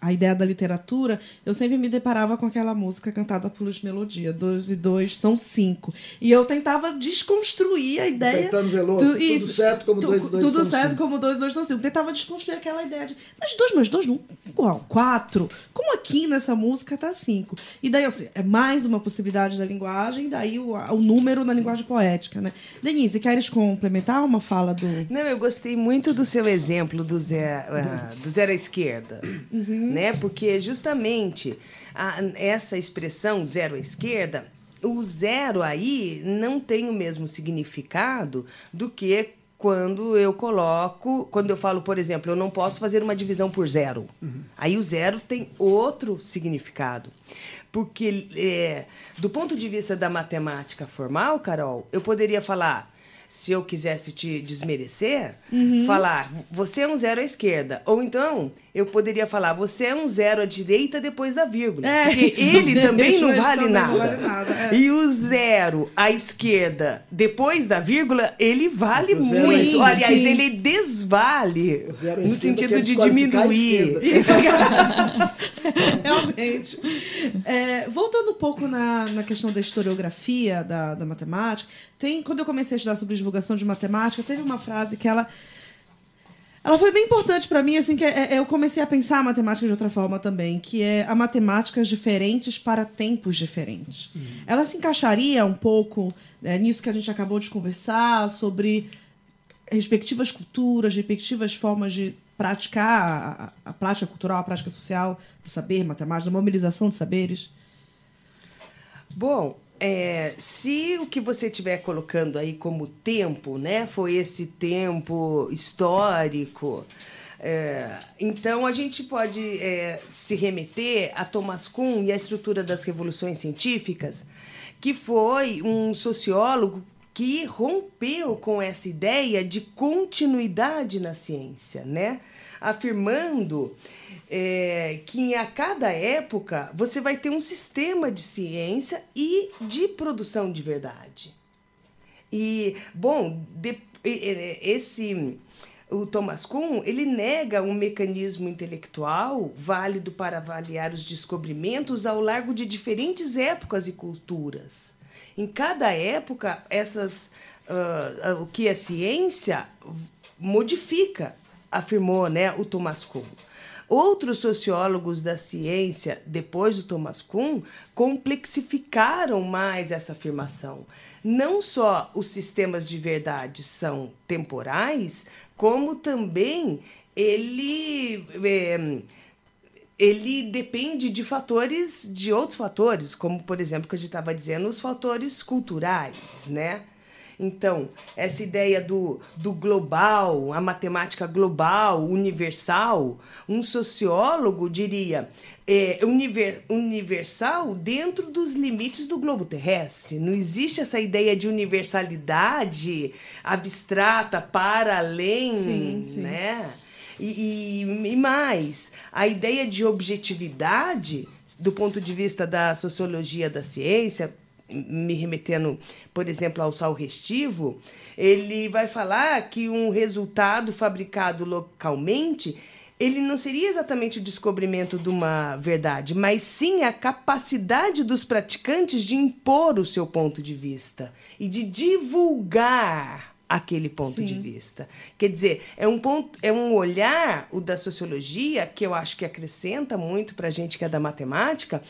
a ideia da literatura, eu sempre me deparava com aquela música cantada por Luz Melodia, dois e dois são cinco. E eu tentava desconstruir a ideia. Caetano Veloso, do, isso, tudo certo como tu, dois e dois Tudo são certo cinco. como dois e dois são cinco. Tentava desconstruir aquela ideia de, mas dois mais dois não, igual, quatro. Como aqui nessa música tá cinco? E daí, assim, é mais uma possibilidade da linguagem, daí o, o número na linguagem poética, né? Denise, queres complementar uma fala do... Não, eu gostei muito do seu exemplo do Zé, uh, do Zé à esquerda. Uhum né? Porque justamente a, essa expressão zero à esquerda, o zero aí não tem o mesmo significado do que quando eu coloco, quando eu falo, por exemplo, eu não posso fazer uma divisão por zero. Uhum. Aí o zero tem outro significado. Porque, é, do ponto de vista da matemática formal, Carol, eu poderia falar se eu quisesse te desmerecer, uhum. falar você é um zero à esquerda. Ou então eu poderia falar você é um zero à direita depois da vírgula. É, porque ele também não vale também nada. Não vale nada é. E o zero à esquerda depois da vírgula, ele vale muito. Sim, Aliás, sim. ele desvale no sentido de diminuir. Realmente. É, voltando um pouco na, na questão da historiografia da, da matemática, tem, quando eu comecei a estudar sobre divulgação de matemática, teve uma frase que ela ela foi bem importante para mim, assim, que é, é, eu comecei a pensar a matemática de outra forma também, que é a matemáticas diferentes para tempos diferentes. Uhum. Ela se encaixaria um pouco é, nisso que a gente acabou de conversar, sobre respectivas culturas, respectivas formas de praticar a, a prática cultural, a prática social do saber, matemática, a mobilização de saberes? Bom, é, se o que você estiver colocando aí como tempo, né, foi esse tempo histórico, é, então a gente pode é, se remeter a Thomas Kuhn e a estrutura das revoluções científicas, que foi um sociólogo que rompeu com essa ideia de continuidade na ciência, né? afirmando é, que a cada época você vai ter um sistema de ciência e de produção de verdade. E, bom, de, esse o Thomas Kuhn, ele nega um mecanismo intelectual válido para avaliar os descobrimentos ao largo de diferentes épocas e culturas. Em cada época, essas uh, o que é ciência modifica, afirmou né, o Thomas Kuhn. Outros sociólogos da ciência, depois do Thomas Kuhn, complexificaram mais essa afirmação. Não só os sistemas de verdade são temporais, como também ele. É, ele depende de fatores, de outros fatores, como, por exemplo, que a gente estava dizendo, os fatores culturais, né? Então, essa ideia do, do global, a matemática global, universal, um sociólogo diria é, univer, universal dentro dos limites do globo terrestre. Não existe essa ideia de universalidade abstrata para além, sim, sim. né? E, e, e, mais, a ideia de objetividade, do ponto de vista da sociologia da ciência, me remetendo, por exemplo, ao sal restivo, ele vai falar que um resultado fabricado localmente ele não seria exatamente o descobrimento de uma verdade, mas sim a capacidade dos praticantes de impor o seu ponto de vista e de divulgar aquele ponto sim. de vista. Quer dizer, é um ponto, é um olhar o da sociologia que eu acho que acrescenta muito para a gente que é da matemática,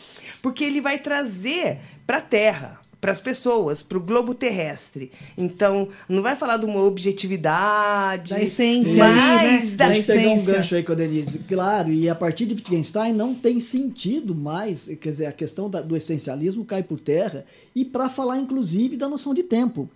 porque ele vai trazer para a Terra para as pessoas, para o globo terrestre. Então, não vai falar de uma objetividade. Da essência, mas né? da, da essência. pegar um gancho aí com a Denise. Claro, e a partir de Wittgenstein não tem sentido mais, quer dizer, a questão da, do essencialismo cai por terra, e para falar, inclusive, da noção de tempo.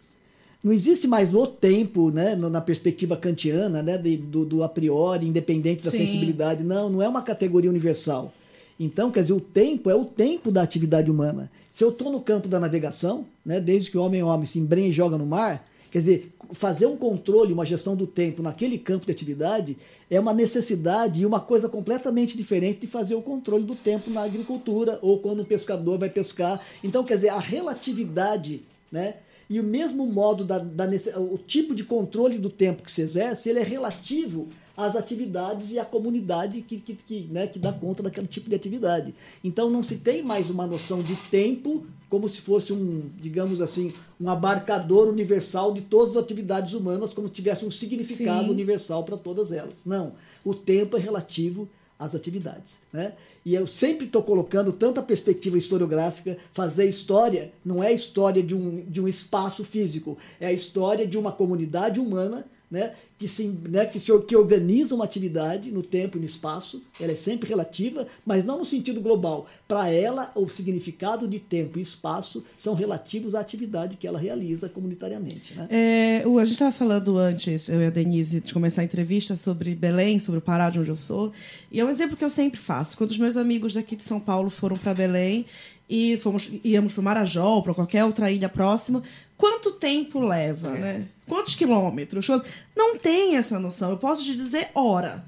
Não existe mais o tempo, né, na perspectiva kantiana, né, do, do a priori, independente da Sim. sensibilidade. Não, não é uma categoria universal. Então, quer dizer, o tempo é o tempo da atividade humana. Se eu estou no campo da navegação, né, desde que o homem é homem se embrenha e joga no mar, quer dizer, fazer um controle, uma gestão do tempo naquele campo de atividade é uma necessidade e uma coisa completamente diferente de fazer o controle do tempo na agricultura ou quando o pescador vai pescar. Então, quer dizer, a relatividade, né? E o mesmo modo da, da o tipo de controle do tempo que se exerce, ele é relativo as atividades e a comunidade que, que, que, né, que dá conta daquele tipo de atividade. Então não se tem mais uma noção de tempo como se fosse um, digamos assim, um abarcador universal de todas as atividades humanas, como se tivesse um significado Sim. universal para todas elas. Não. O tempo é relativo às atividades. Né? E eu sempre estou colocando tanta perspectiva historiográfica. Fazer história não é história de um, de um espaço físico, é a história de uma comunidade humana né, que, se, né, que, se, que organiza uma atividade no tempo e no espaço, ela é sempre relativa, mas não no sentido global. Para ela, o significado de tempo e espaço são relativos à atividade que ela realiza comunitariamente. Né? É, a gente estava falando antes, eu e a Denise, de começar a entrevista sobre Belém, sobre o Pará, de onde eu sou, e é um exemplo que eu sempre faço. Quando os meus amigos daqui de São Paulo foram para Belém, e fomos, íamos para Marajó, para qualquer outra ilha próxima, quanto tempo leva, é. né? Quantos quilômetros? Não tem essa noção. Eu posso te dizer hora.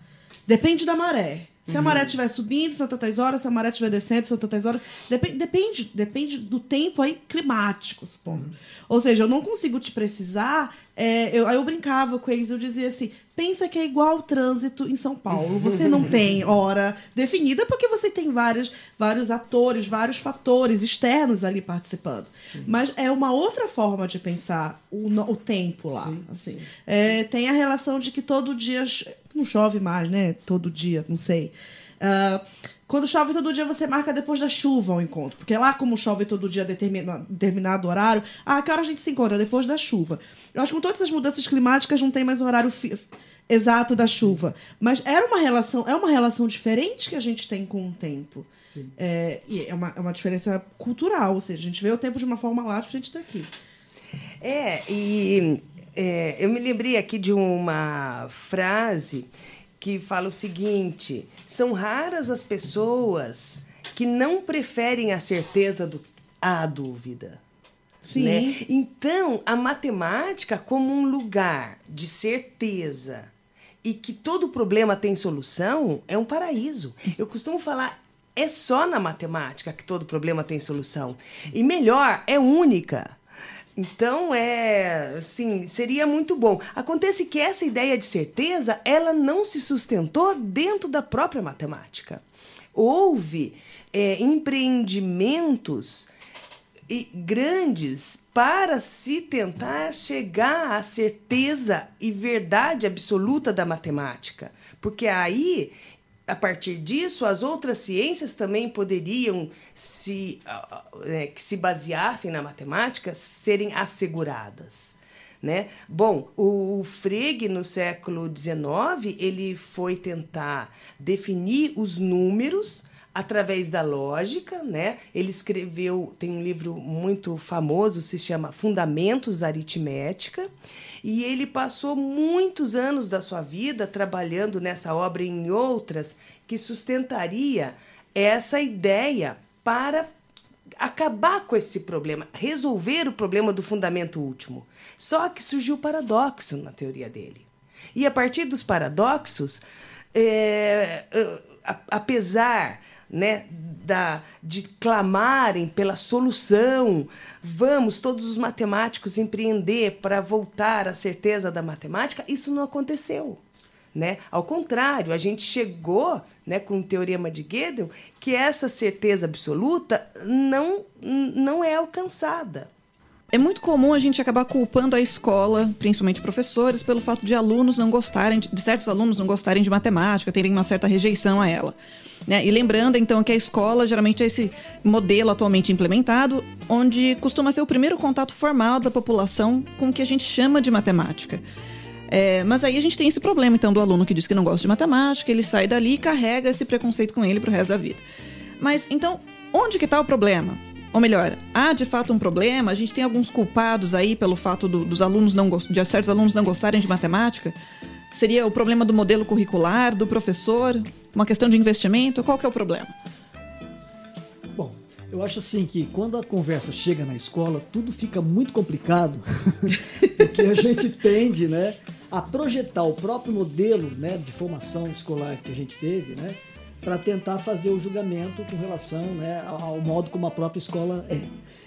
Depende da maré. Se a uhum. maré estiver subindo, são tantas horas. Se a maré estiver descendo, são tantas horas. Depende, depende, depende do tempo aí climático, supondo. Uhum. Ou seja, eu não consigo te precisar. É, eu, aí eu brincava com eles, eu dizia assim: pensa que é igual o trânsito em São Paulo. Você não tem hora definida porque você tem vários, vários atores, vários fatores externos ali participando. Sim. Mas é uma outra forma de pensar o, o tempo lá. Sim, assim. Sim. É, tem a relação de que todo dia não chove mais, né? Todo dia, não sei. Uh, quando chove todo dia, você marca depois da chuva o encontro. Porque lá, como chove todo dia a determinado horário, ah, que hora a gente se encontra? Depois da chuva. Eu acho que com todas essas mudanças climáticas não tem mais um horário exato da chuva. Mas era uma relação, é uma relação diferente que a gente tem com o tempo. É, e é uma, é uma diferença cultural, ou seja, a gente vê o tempo de uma forma lá diferente daqui. É, e é, eu me lembrei aqui de uma frase que fala o seguinte: são raras as pessoas que não preferem a certeza do, à dúvida. Sim. Né? Então, a matemática, como um lugar de certeza e que todo problema tem solução, é um paraíso. Eu costumo falar, é só na matemática que todo problema tem solução. E melhor, é única. Então, é, assim, seria muito bom. Acontece que essa ideia de certeza, ela não se sustentou dentro da própria matemática. Houve é, empreendimentos e grandes para se tentar chegar à certeza e verdade absoluta da matemática. Porque aí a partir disso, as outras ciências também poderiam, se, é, que se baseassem na matemática, serem asseguradas. Né? Bom, o Frege, no século XIX, ele foi tentar definir os números através da lógica, né? Ele escreveu, tem um livro muito famoso, se chama Fundamentos da Aritmética, e ele passou muitos anos da sua vida trabalhando nessa obra e em outras que sustentaria essa ideia para acabar com esse problema, resolver o problema do fundamento último. Só que surgiu o paradoxo na teoria dele. E a partir dos paradoxos, é, apesar né, da, de clamarem pela solução, vamos todos os matemáticos empreender para voltar à certeza da matemática, isso não aconteceu. Né? Ao contrário, a gente chegou né, com o teorema de Gödel que essa certeza absoluta não, não é alcançada. É muito comum a gente acabar culpando a escola, principalmente professores, pelo fato de alunos não gostarem, de certos alunos não gostarem de matemática, terem uma certa rejeição a ela. Né? E lembrando, então, que a escola geralmente é esse modelo atualmente implementado, onde costuma ser o primeiro contato formal da população com o que a gente chama de matemática. É, mas aí a gente tem esse problema, então, do aluno que diz que não gosta de matemática, ele sai dali e carrega esse preconceito com ele para o resto da vida. Mas, então, onde que está o problema? Ou melhor, há de fato um problema? A gente tem alguns culpados aí pelo fato do, dos alunos não de certos alunos não gostarem de matemática? Seria o problema do modelo curricular, do professor? Uma questão de investimento? Qual que é o problema? Bom, eu acho assim que quando a conversa chega na escola, tudo fica muito complicado, porque a gente tende, né, a projetar o próprio modelo, né, de formação escolar que a gente teve, né, para tentar fazer o julgamento com relação né, ao modo como a própria escola é.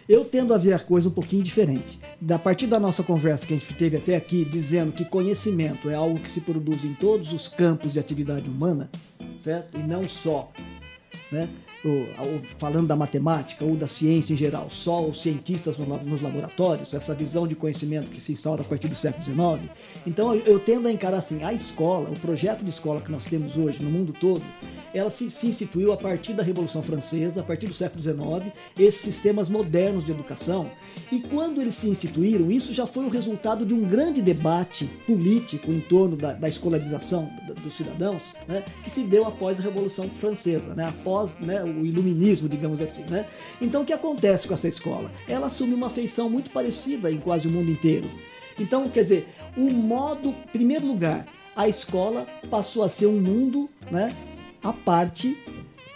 Eu tendo a ver a coisa um pouquinho diferente. Da partir da nossa conversa que a gente teve até aqui, dizendo que conhecimento é algo que se produz em todos os campos de atividade humana, certo? E não só né? Falando da matemática ou da ciência em geral, só os cientistas nos laboratórios, essa visão de conhecimento que se instaura a partir do século XIX. Então eu tendo a encarar assim, a escola, o projeto de escola que nós temos hoje no mundo todo, ela se, se instituiu a partir da Revolução Francesa, a partir do século XIX, esses sistemas modernos de educação. E quando eles se instituíram, isso já foi o resultado de um grande debate político em torno da, da escolarização dos cidadãos, né, que se deu após a Revolução Francesa, né, após né, o iluminismo, digamos assim. Né? Então o que acontece com essa escola? Ela assume uma feição muito parecida em quase o mundo inteiro. Então, quer dizer, o modo, em primeiro lugar, a escola passou a ser um mundo né, à parte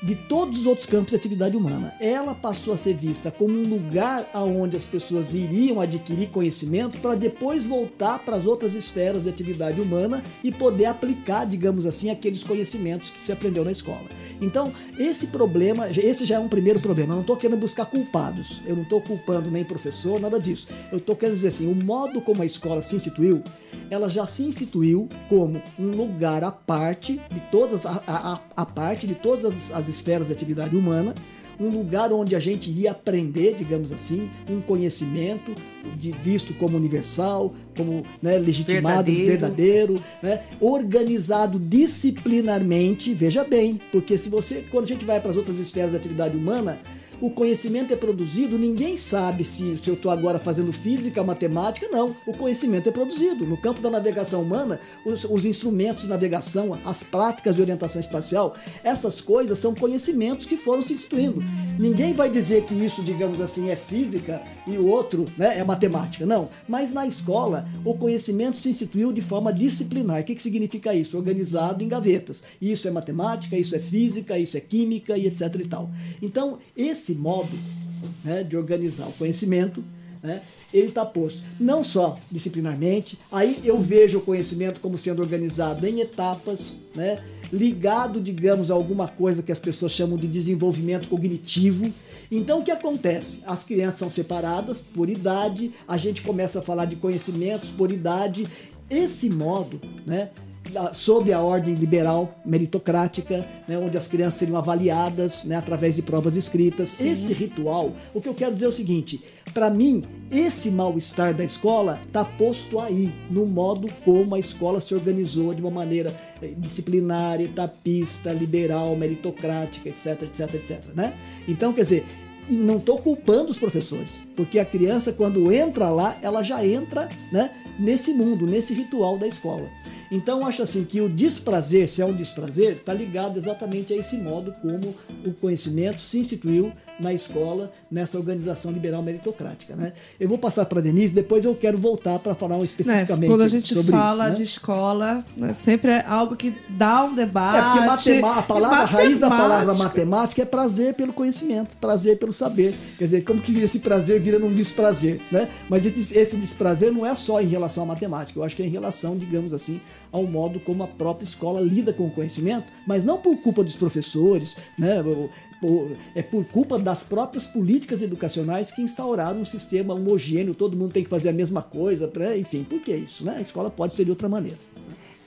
de todos os outros campos de atividade humana. Ela passou a ser vista como um lugar aonde as pessoas iriam adquirir conhecimento para depois voltar para as outras esferas de atividade humana e poder aplicar, digamos assim, aqueles conhecimentos que se aprendeu na escola. Então, esse problema, esse já é um primeiro problema. Eu não estou querendo buscar culpados. Eu não estou culpando nem professor, nada disso. Eu estou querendo dizer assim, o modo como a escola se instituiu, ela já se instituiu como um lugar à parte de todas a, a, a parte de todas as, as esferas de atividade humana um lugar onde a gente ia aprender, digamos assim, um conhecimento de, visto como universal, como né, legitimado, verdadeiro, verdadeiro né, organizado disciplinarmente. Veja bem, porque se você, quando a gente vai para as outras esferas da atividade humana, o conhecimento é produzido, ninguém sabe se, se eu estou agora fazendo física, matemática, não. O conhecimento é produzido. No campo da navegação humana, os, os instrumentos de navegação, as práticas de orientação espacial, essas coisas são conhecimentos que foram se instituindo. Ninguém vai dizer que isso, digamos assim, é física e o outro né, é matemática. Não. Mas na escola, o conhecimento se instituiu de forma disciplinar. O que, que significa isso? Organizado em gavetas. Isso é matemática, isso é física, isso é química e etc. e tal. Então, esse esse modo né, de organizar o conhecimento, né, ele está posto não só disciplinarmente, aí eu vejo o conhecimento como sendo organizado em etapas, né, ligado, digamos, a alguma coisa que as pessoas chamam de desenvolvimento cognitivo. Então o que acontece? As crianças são separadas por idade, a gente começa a falar de conhecimentos por idade. Esse modo, né, sob a ordem liberal meritocrática, né, onde as crianças seriam avaliadas né, através de provas escritas. Sim. Esse ritual, o que eu quero dizer é o seguinte: para mim, esse mal-estar da escola está posto aí, no modo como a escola se organizou de uma maneira eh, disciplinar, etapista, liberal, meritocrática, etc, etc, etc. Né? Então, quer dizer, e não estou culpando os professores, porque a criança, quando entra lá, ela já entra né, nesse mundo, nesse ritual da escola. Então acho assim que o desprazer, se é um desprazer, está ligado exatamente a esse modo como o conhecimento se instituiu na escola, nessa organização liberal meritocrática. Né? Eu vou passar para a Denise, depois eu quero voltar para falar especificamente é, quando a gente fala isso, né? de escola, né, sempre é algo que dá um debate. É, porque a, palavra, a raiz da palavra matemática é prazer pelo conhecimento, prazer pelo saber. Quer dizer, como que esse prazer vira num desprazer, né? Mas esse desprazer não é só em relação à matemática, eu acho que é em relação, digamos assim, ao modo como a própria escola lida com o conhecimento, mas não por culpa dos professores, né? É por culpa das próprias políticas educacionais que instauraram um sistema homogêneo, todo mundo tem que fazer a mesma coisa, enfim, por que isso? Né? A escola pode ser de outra maneira.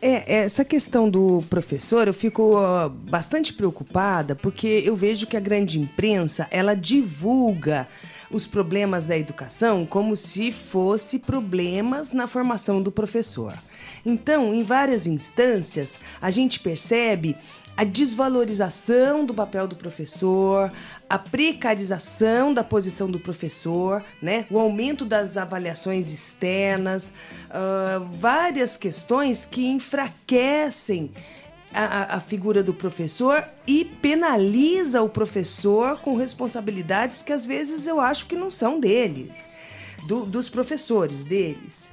É, essa questão do professor, eu fico uh, bastante preocupada porque eu vejo que a grande imprensa, ela divulga os problemas da educação como se fosse problemas na formação do professor. Então, em várias instâncias, a gente percebe a desvalorização do papel do professor, a precarização da posição do professor, né? o aumento das avaliações externas, uh, várias questões que enfraquecem a, a, figura do professor e penaliza o professor com responsabilidades que às vezes eu acho que não são dele, do, dos professores deles.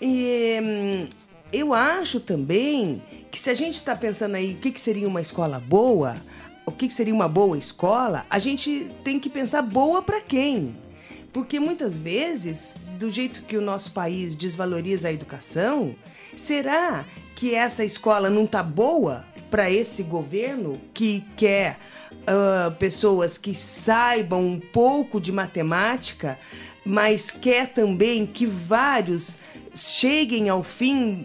E hum, eu acho também que se a gente está pensando aí o que, que seria uma escola boa, o que, que seria uma boa escola, a gente tem que pensar boa para quem? Porque muitas vezes, do jeito que o nosso país desvaloriza a educação, será que essa escola não tá boa para esse governo que quer uh, pessoas que saibam um pouco de matemática, mas quer também que vários cheguem ao fim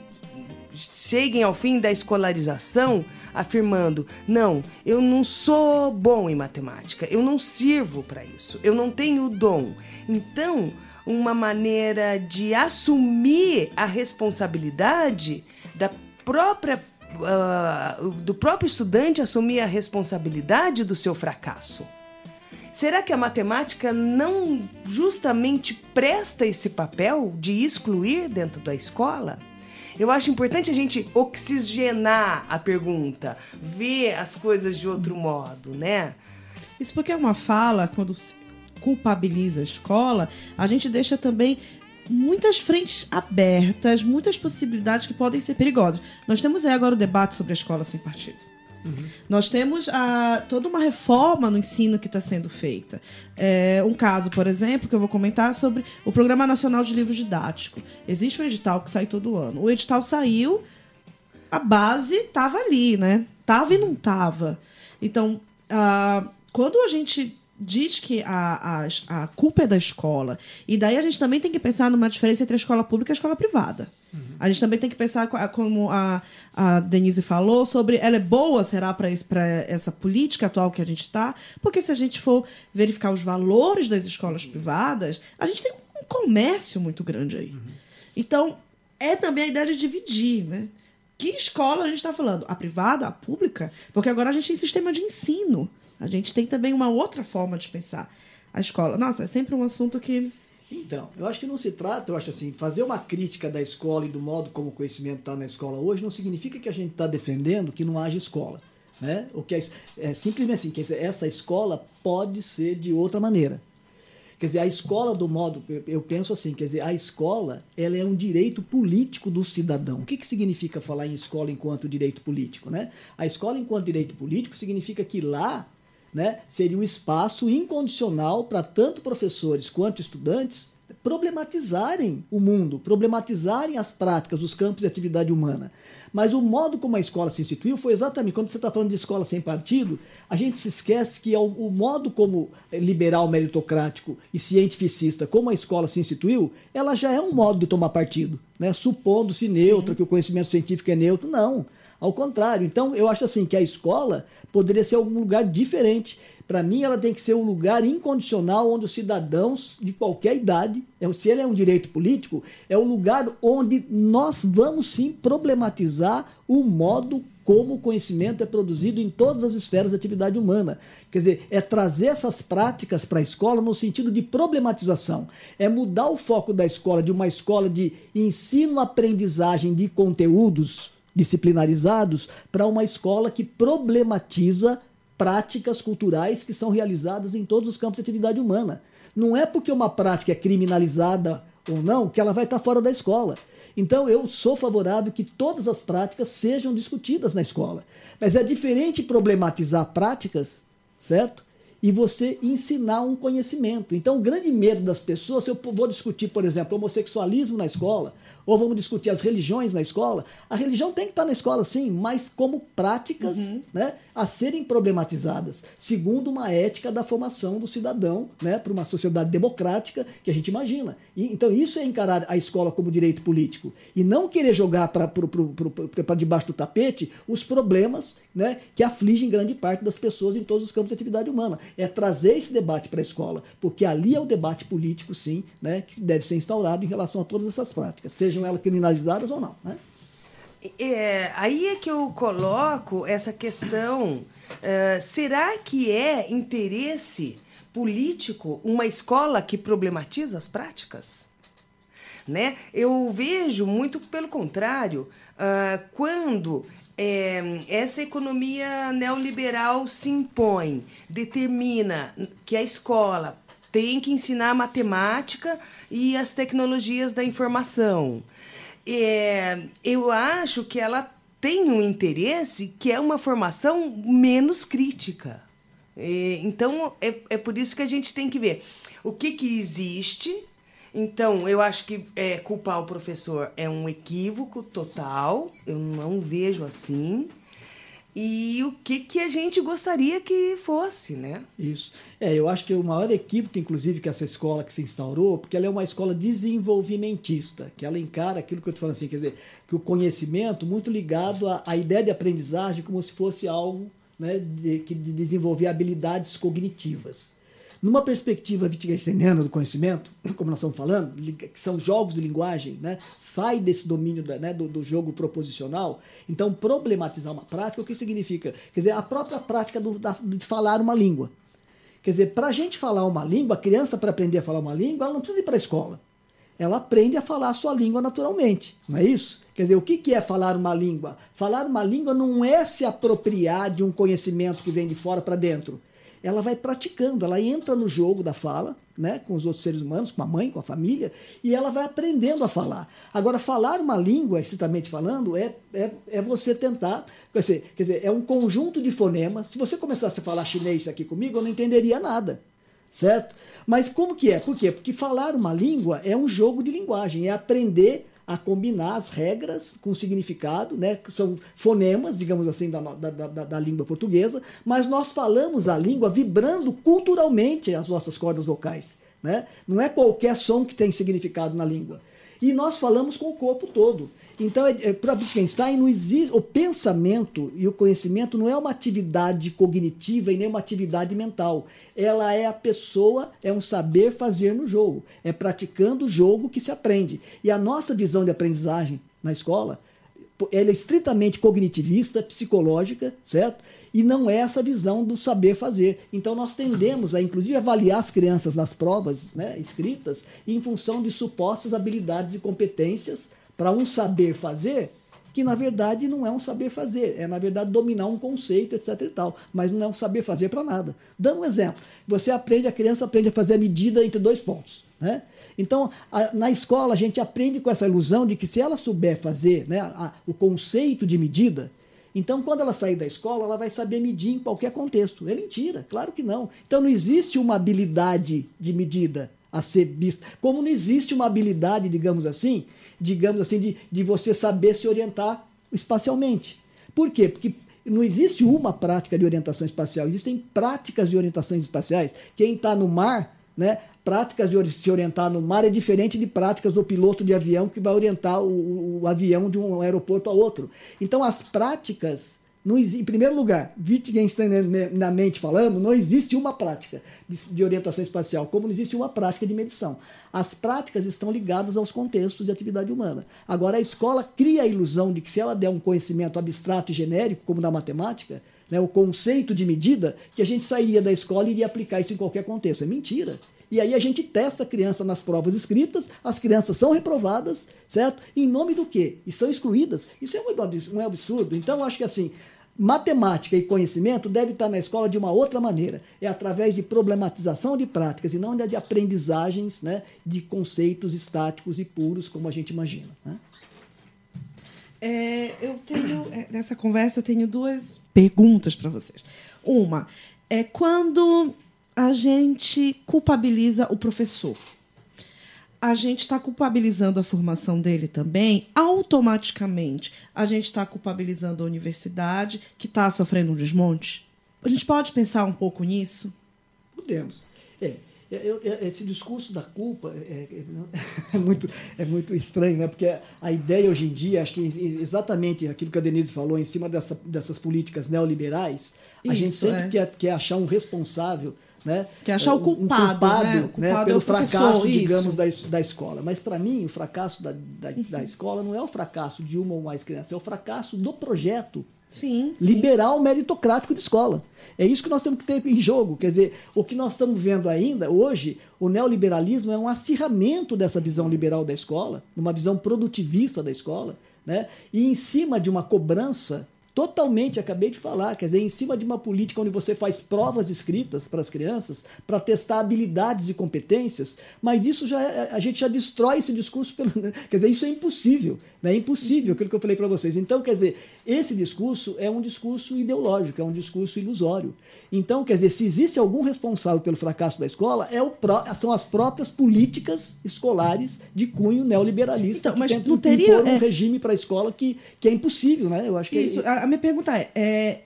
cheguem ao fim da escolarização afirmando: não, eu não sou bom em matemática, eu não sirvo para isso, eu não tenho dom. Então, uma maneira de assumir a responsabilidade da própria uh, do próprio estudante assumir a responsabilidade do seu fracasso. Será que a matemática não justamente presta esse papel de excluir dentro da escola? Eu acho importante a gente oxigenar a pergunta, ver as coisas de outro modo, né? Isso porque é uma fala, quando culpabiliza a escola, a gente deixa também muitas frentes abertas, muitas possibilidades que podem ser perigosas. Nós temos aí agora o debate sobre a escola sem partido. Uhum. Nós temos a, toda uma reforma no ensino que está sendo feita. É, um caso, por exemplo, que eu vou comentar sobre o Programa Nacional de Livro Didático. Existe um edital que sai todo ano. O edital saiu, a base estava ali, né? Tava e não tava. Então, uh, quando a gente diz que a, a, a culpa é da escola. E daí a gente também tem que pensar numa diferença entre a escola pública e a escola privada. Uhum. A gente também tem que pensar, como a, a Denise falou, sobre ela é boa, será, para essa política atual que a gente está? Porque se a gente for verificar os valores das escolas privadas, a gente tem um comércio muito grande aí. Uhum. Então, é também a ideia de dividir, né? Que escola a gente está falando? A privada, a pública? Porque agora a gente tem sistema de ensino. A gente tem também uma outra forma de pensar a escola. Nossa, é sempre um assunto que. Então, eu acho que não se trata, eu acho assim, fazer uma crítica da escola e do modo como o conhecimento está na escola hoje não significa que a gente está defendendo que não haja escola. Né? O que é, é simplesmente assim, que essa escola pode ser de outra maneira. Quer dizer, a escola do modo, eu penso assim, quer dizer, a escola ela é um direito político do cidadão. O que, que significa falar em escola enquanto direito político? Né? A escola enquanto direito político significa que lá né, seria um espaço incondicional para tanto professores quanto estudantes problematizarem o mundo, problematizarem as práticas, os campos de atividade humana. Mas o modo como a escola se instituiu foi exatamente, quando você está falando de escola sem partido, a gente se esquece que é o, o modo como liberal, meritocrático e cientificista, como a escola se instituiu, ela já é um modo de tomar partido, né? supondo-se neutro, Sim. que o conhecimento científico é neutro. Não. Ao contrário. Então, eu acho assim que a escola poderia ser algum lugar diferente. Para mim, ela tem que ser um lugar incondicional onde os cidadãos de qualquer idade, é se ele é um direito político, é o lugar onde nós vamos sim problematizar o modo como o conhecimento é produzido em todas as esferas da atividade humana. Quer dizer, é trazer essas práticas para a escola no sentido de problematização. É mudar o foco da escola de uma escola de ensino-aprendizagem de conteúdos disciplinarizados para uma escola que problematiza práticas culturais que são realizadas em todos os campos de atividade humana. Não é porque uma prática é criminalizada ou não que ela vai estar fora da escola. Então eu sou favorável que todas as práticas sejam discutidas na escola. Mas é diferente problematizar práticas, certo? E você ensinar um conhecimento. Então, o grande medo das pessoas, se eu vou discutir, por exemplo, homossexualismo na escola, ou vamos discutir as religiões na escola, a religião tem que estar na escola sim, mas como práticas uhum. né, a serem problematizadas, segundo uma ética da formação do cidadão né, para uma sociedade democrática que a gente imagina. E, então, isso é encarar a escola como direito político e não querer jogar para debaixo do tapete os problemas né, que afligem grande parte das pessoas em todos os campos de atividade humana. É trazer esse debate para a escola, porque ali é o debate político, sim, né, que deve ser instaurado em relação a todas essas práticas, sejam elas criminalizadas ou não. Né? É, aí é que eu coloco essa questão. Uh, será que é interesse político uma escola que problematiza as práticas? Né? Eu vejo muito pelo contrário, uh, quando é, essa economia neoliberal se impõe, determina que a escola tem que ensinar matemática e as tecnologias da informação. É, eu acho que ela tem um interesse que é uma formação menos crítica. É, então, é, é por isso que a gente tem que ver o que, que existe então, eu acho que é, culpar o professor é um equívoco total, eu não vejo assim. E o que, que a gente gostaria que fosse, né? Isso. É, eu acho que o maior equívoco, inclusive, que essa escola que se instaurou, porque ela é uma escola desenvolvimentista, que ela encara aquilo que eu estou falando assim, quer dizer, que o conhecimento muito ligado à, à ideia de aprendizagem como se fosse algo né, de, de desenvolver habilidades cognitivas. Numa perspectiva wittgensteiniana do conhecimento, como nós estamos falando, que são jogos de linguagem, né? sai desse domínio da, né, do, do, jogo proposicional. Então, problematizar uma prática, o que significa? Quer dizer, a própria prática do, da, de falar uma língua. Quer dizer, para a gente falar uma língua, a criança, para aprender a falar uma língua, ela não precisa ir para a escola. Ela aprende a falar a sua língua naturalmente, não é isso? Quer dizer, o que é falar uma língua? Falar uma língua não é se apropriar de um conhecimento que vem de fora para dentro ela vai praticando, ela entra no jogo da fala, né, com os outros seres humanos, com a mãe, com a família, e ela vai aprendendo a falar. Agora, falar uma língua, estritamente falando, é, é, é você tentar. Quer dizer, quer dizer, é um conjunto de fonemas. Se você começasse a falar chinês aqui comigo, eu não entenderia nada. Certo? Mas como que é? Por quê? Porque falar uma língua é um jogo de linguagem, é aprender a combinar as regras com significado, né? que são fonemas, digamos assim, da, da, da, da, língua portuguesa, mas nós falamos a língua vibrando culturalmente as nossas cordas vocais. Né? Não é qualquer som que tem significado na língua. E nós falamos com o corpo todo. Então, é, é, para Wittgenstein, não existe, o pensamento e o conhecimento não é uma atividade cognitiva e nem uma atividade mental. Ela é a pessoa, é um saber fazer no jogo. É praticando o jogo que se aprende. E a nossa visão de aprendizagem na escola ela é estritamente cognitivista, psicológica, certo? E não é essa visão do saber fazer. Então nós tendemos a, inclusive, avaliar as crianças nas provas né, escritas em função de supostas habilidades e competências para um saber fazer que na verdade não é um saber fazer, é na verdade dominar um conceito, etc e tal, mas não é um saber fazer para nada. Dando um exemplo, você aprende, a criança aprende a fazer a medida entre dois pontos, né? Então, a, na escola a gente aprende com essa ilusão de que se ela souber fazer né, a, o conceito de medida, então quando ela sair da escola, ela vai saber medir em qualquer contexto. É mentira, claro que não. Então não existe uma habilidade de medida a ser vista. Como não existe uma habilidade, digamos assim, digamos assim, de, de você saber se orientar espacialmente. Por quê? Porque não existe uma prática de orientação espacial, existem práticas de orientações espaciais. Quem está no mar, né, práticas de se orientar no mar é diferente de práticas do piloto de avião que vai orientar o, o avião de um aeroporto a outro. Então, as práticas não, em primeiro lugar, Wittgensteinamente falando, não existe uma prática de, de, orientação espacial, como não existe uma prática de medição. As práticas estão ligadas aos contextos de atividade humana. Agora, a escola cria a ilusão de que se ela der um conhecimento abstrato e genérico, como da matemática, né, o conceito de medida, que a gente sairia da escola e iria aplicar isso em qualquer contexto. É mentira. E aí a gente testa a criança nas provas escritas, as crianças são reprovadas, certo? Em nome do quê? E são excluídas. Isso é um absurdo. Então, acho que assim, Matemática e conhecimento deve estar na escola de uma outra maneira. É através de problematização de práticas e não de aprendizagens né, de conceitos estáticos e puros, como a gente imagina. Né? É, eu tenho, é, nessa conversa, tenho duas perguntas para vocês. Uma é quando a gente culpabiliza o professor. A gente está culpabilizando a formação dele também, automaticamente. A gente está culpabilizando a universidade, que está sofrendo um desmonte. A gente pode pensar um pouco nisso? Podemos. É, eu, eu, esse discurso da culpa é, é, é, muito, é muito estranho, né? porque a ideia hoje em dia, acho que exatamente aquilo que a Denise falou, em cima dessa, dessas políticas neoliberais, a gente sempre é. quer, quer achar um responsável né? Que achar o culpado, um culpado, né? O culpado né? pelo é fracasso, digamos, da, da escola. Mas para mim, o fracasso da, da, da, escola não é o fracasso de uma ou mais crianças, é o fracasso do projeto sim, liberal sim. meritocrático de escola. É isso que nós temos que ter em jogo. Quer dizer, o que nós estamos vendo ainda hoje, o neoliberalismo é um acirramento dessa visão liberal da escola, uma visão produtivista da escola, né? e em cima de uma cobrança totalmente, acabei de falar, quer dizer, em cima de uma política onde você faz provas escritas para as crianças, para testar habilidades e competências, mas isso já é, a gente já destrói esse discurso, pelo, quer dizer, isso é impossível? É impossível, aquilo que eu falei para vocês. Então, quer dizer, esse discurso é um discurso ideológico, é um discurso ilusório. Então, quer dizer, se existe algum responsável pelo fracasso da escola, é o são as próprias políticas escolares de cunho neoliberalista então, mas não teria um é... regime para a escola que, que é impossível, né? Eu acho que é isso. É... A minha pergunta é, é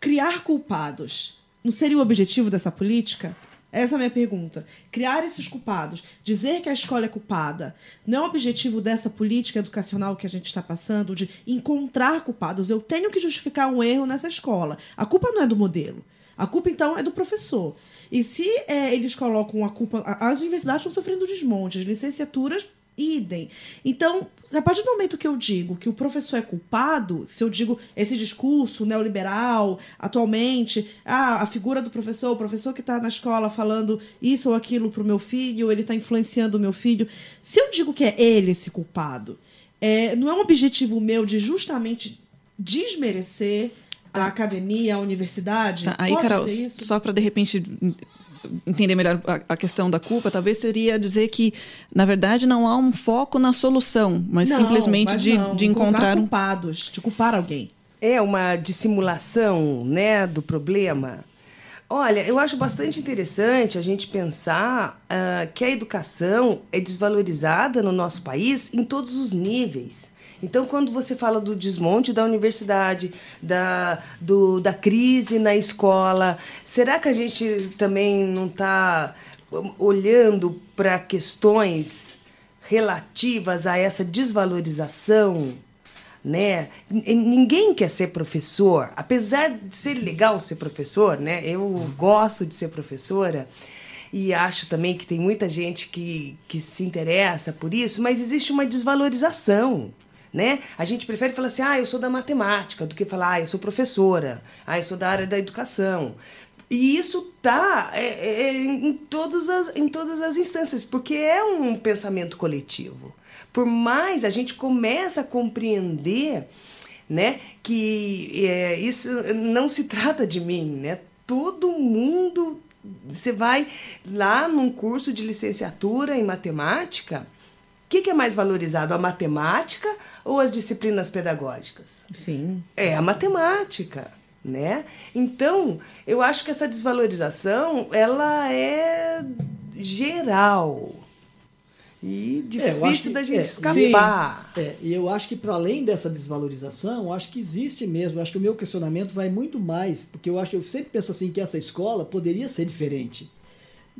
criar culpados não seria o objetivo dessa política? Essa é a minha pergunta. Criar esses culpados, dizer que a escola é culpada, não é o objetivo dessa política educacional que a gente está passando de encontrar culpados. Eu tenho que justificar um erro nessa escola. A culpa não é do modelo. A culpa, então, é do professor. E se é, eles colocam a culpa. As universidades estão sofrendo desmonte, as licenciaturas idem. Então, a partir do momento que eu digo que o professor é culpado, se eu digo esse discurso neoliberal, atualmente, ah, a figura do professor, o professor que está na escola falando isso ou aquilo para o meu filho, ele está influenciando o meu filho, se eu digo que é ele esse culpado, é, não é um objetivo meu de justamente desmerecer a academia, a universidade? Tá, aí, Carol, só para de repente entender melhor a, a, questão da culpa, talvez seria dizer que, na verdade, não há um foco na solução, mas não, simplesmente mas de, não, de encontrar culpados, de culpar alguém. É uma dissimulação, né, do problema. Olha, eu acho bastante interessante a gente pensar uh, que a educação é desvalorizada no nosso país em todos os níveis. Então, quando você fala do desmonte da universidade, da, do, da crise na escola, será que a gente também não está olhando para questões relativas a essa desvalorização? Né? Ninguém quer ser professor, apesar de ser legal ser professor, né? Eu gosto de ser professora e acho também que tem muita gente que, que se interessa por isso, mas existe uma desvalorização né? A gente prefere falar assim, ah, eu sou da matemática, do que falar, ah, eu sou professora, ah, eu sou da área da educação. E isso tá é, é, é, em, todas as, em todas as instâncias, porque é um pensamento coletivo. Por mais a gente começa a compreender né, que é, isso não se trata de mim, né? Todo mundo você vai lá num curso de licenciatura em matemática, o que, que, é mais valorizado? A matemática ou as disciplinas pedagógicas? Sim. É a matemática, né? Então, eu acho que essa desvalorização, ela é geral. E difícil é, da gente é, escapar. É, e eu acho que para além dessa desvalorização, acho que existe mesmo. Acho que o meu questionamento vai muito mais, porque eu acho, eu sempre penso assim que essa escola poderia ser diferente.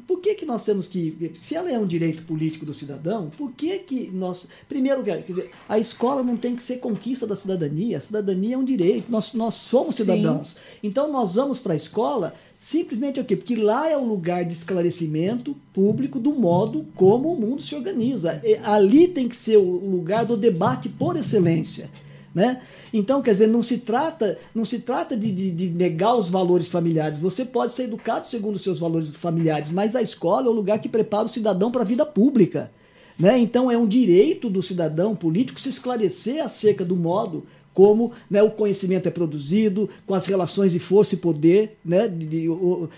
Por que, que nós temos que. Se ela é um direito político do cidadão, por que, que nós. Primeiro, quer dizer, a escola não tem que ser conquista da cidadania. A cidadania é um direito. Nós, nós somos cidadãos. Sim. Então nós vamos para a escola simplesmente o quê? Porque lá é o lugar de esclarecimento público do modo como o mundo se organiza. E ali tem que ser o lugar do debate por excelência. Né? Então, quer dizer, não se trata, não se trata de, de, de, negar os valores familiares. Você pode ser educado segundo os seus valores familiares, mas a escola é o lugar que prepara o cidadão para a vida pública. Né? Então, é um direito do cidadão político se esclarecer acerca do modo como né, o conhecimento é produzido, com as relações de força e poder, né, de, de,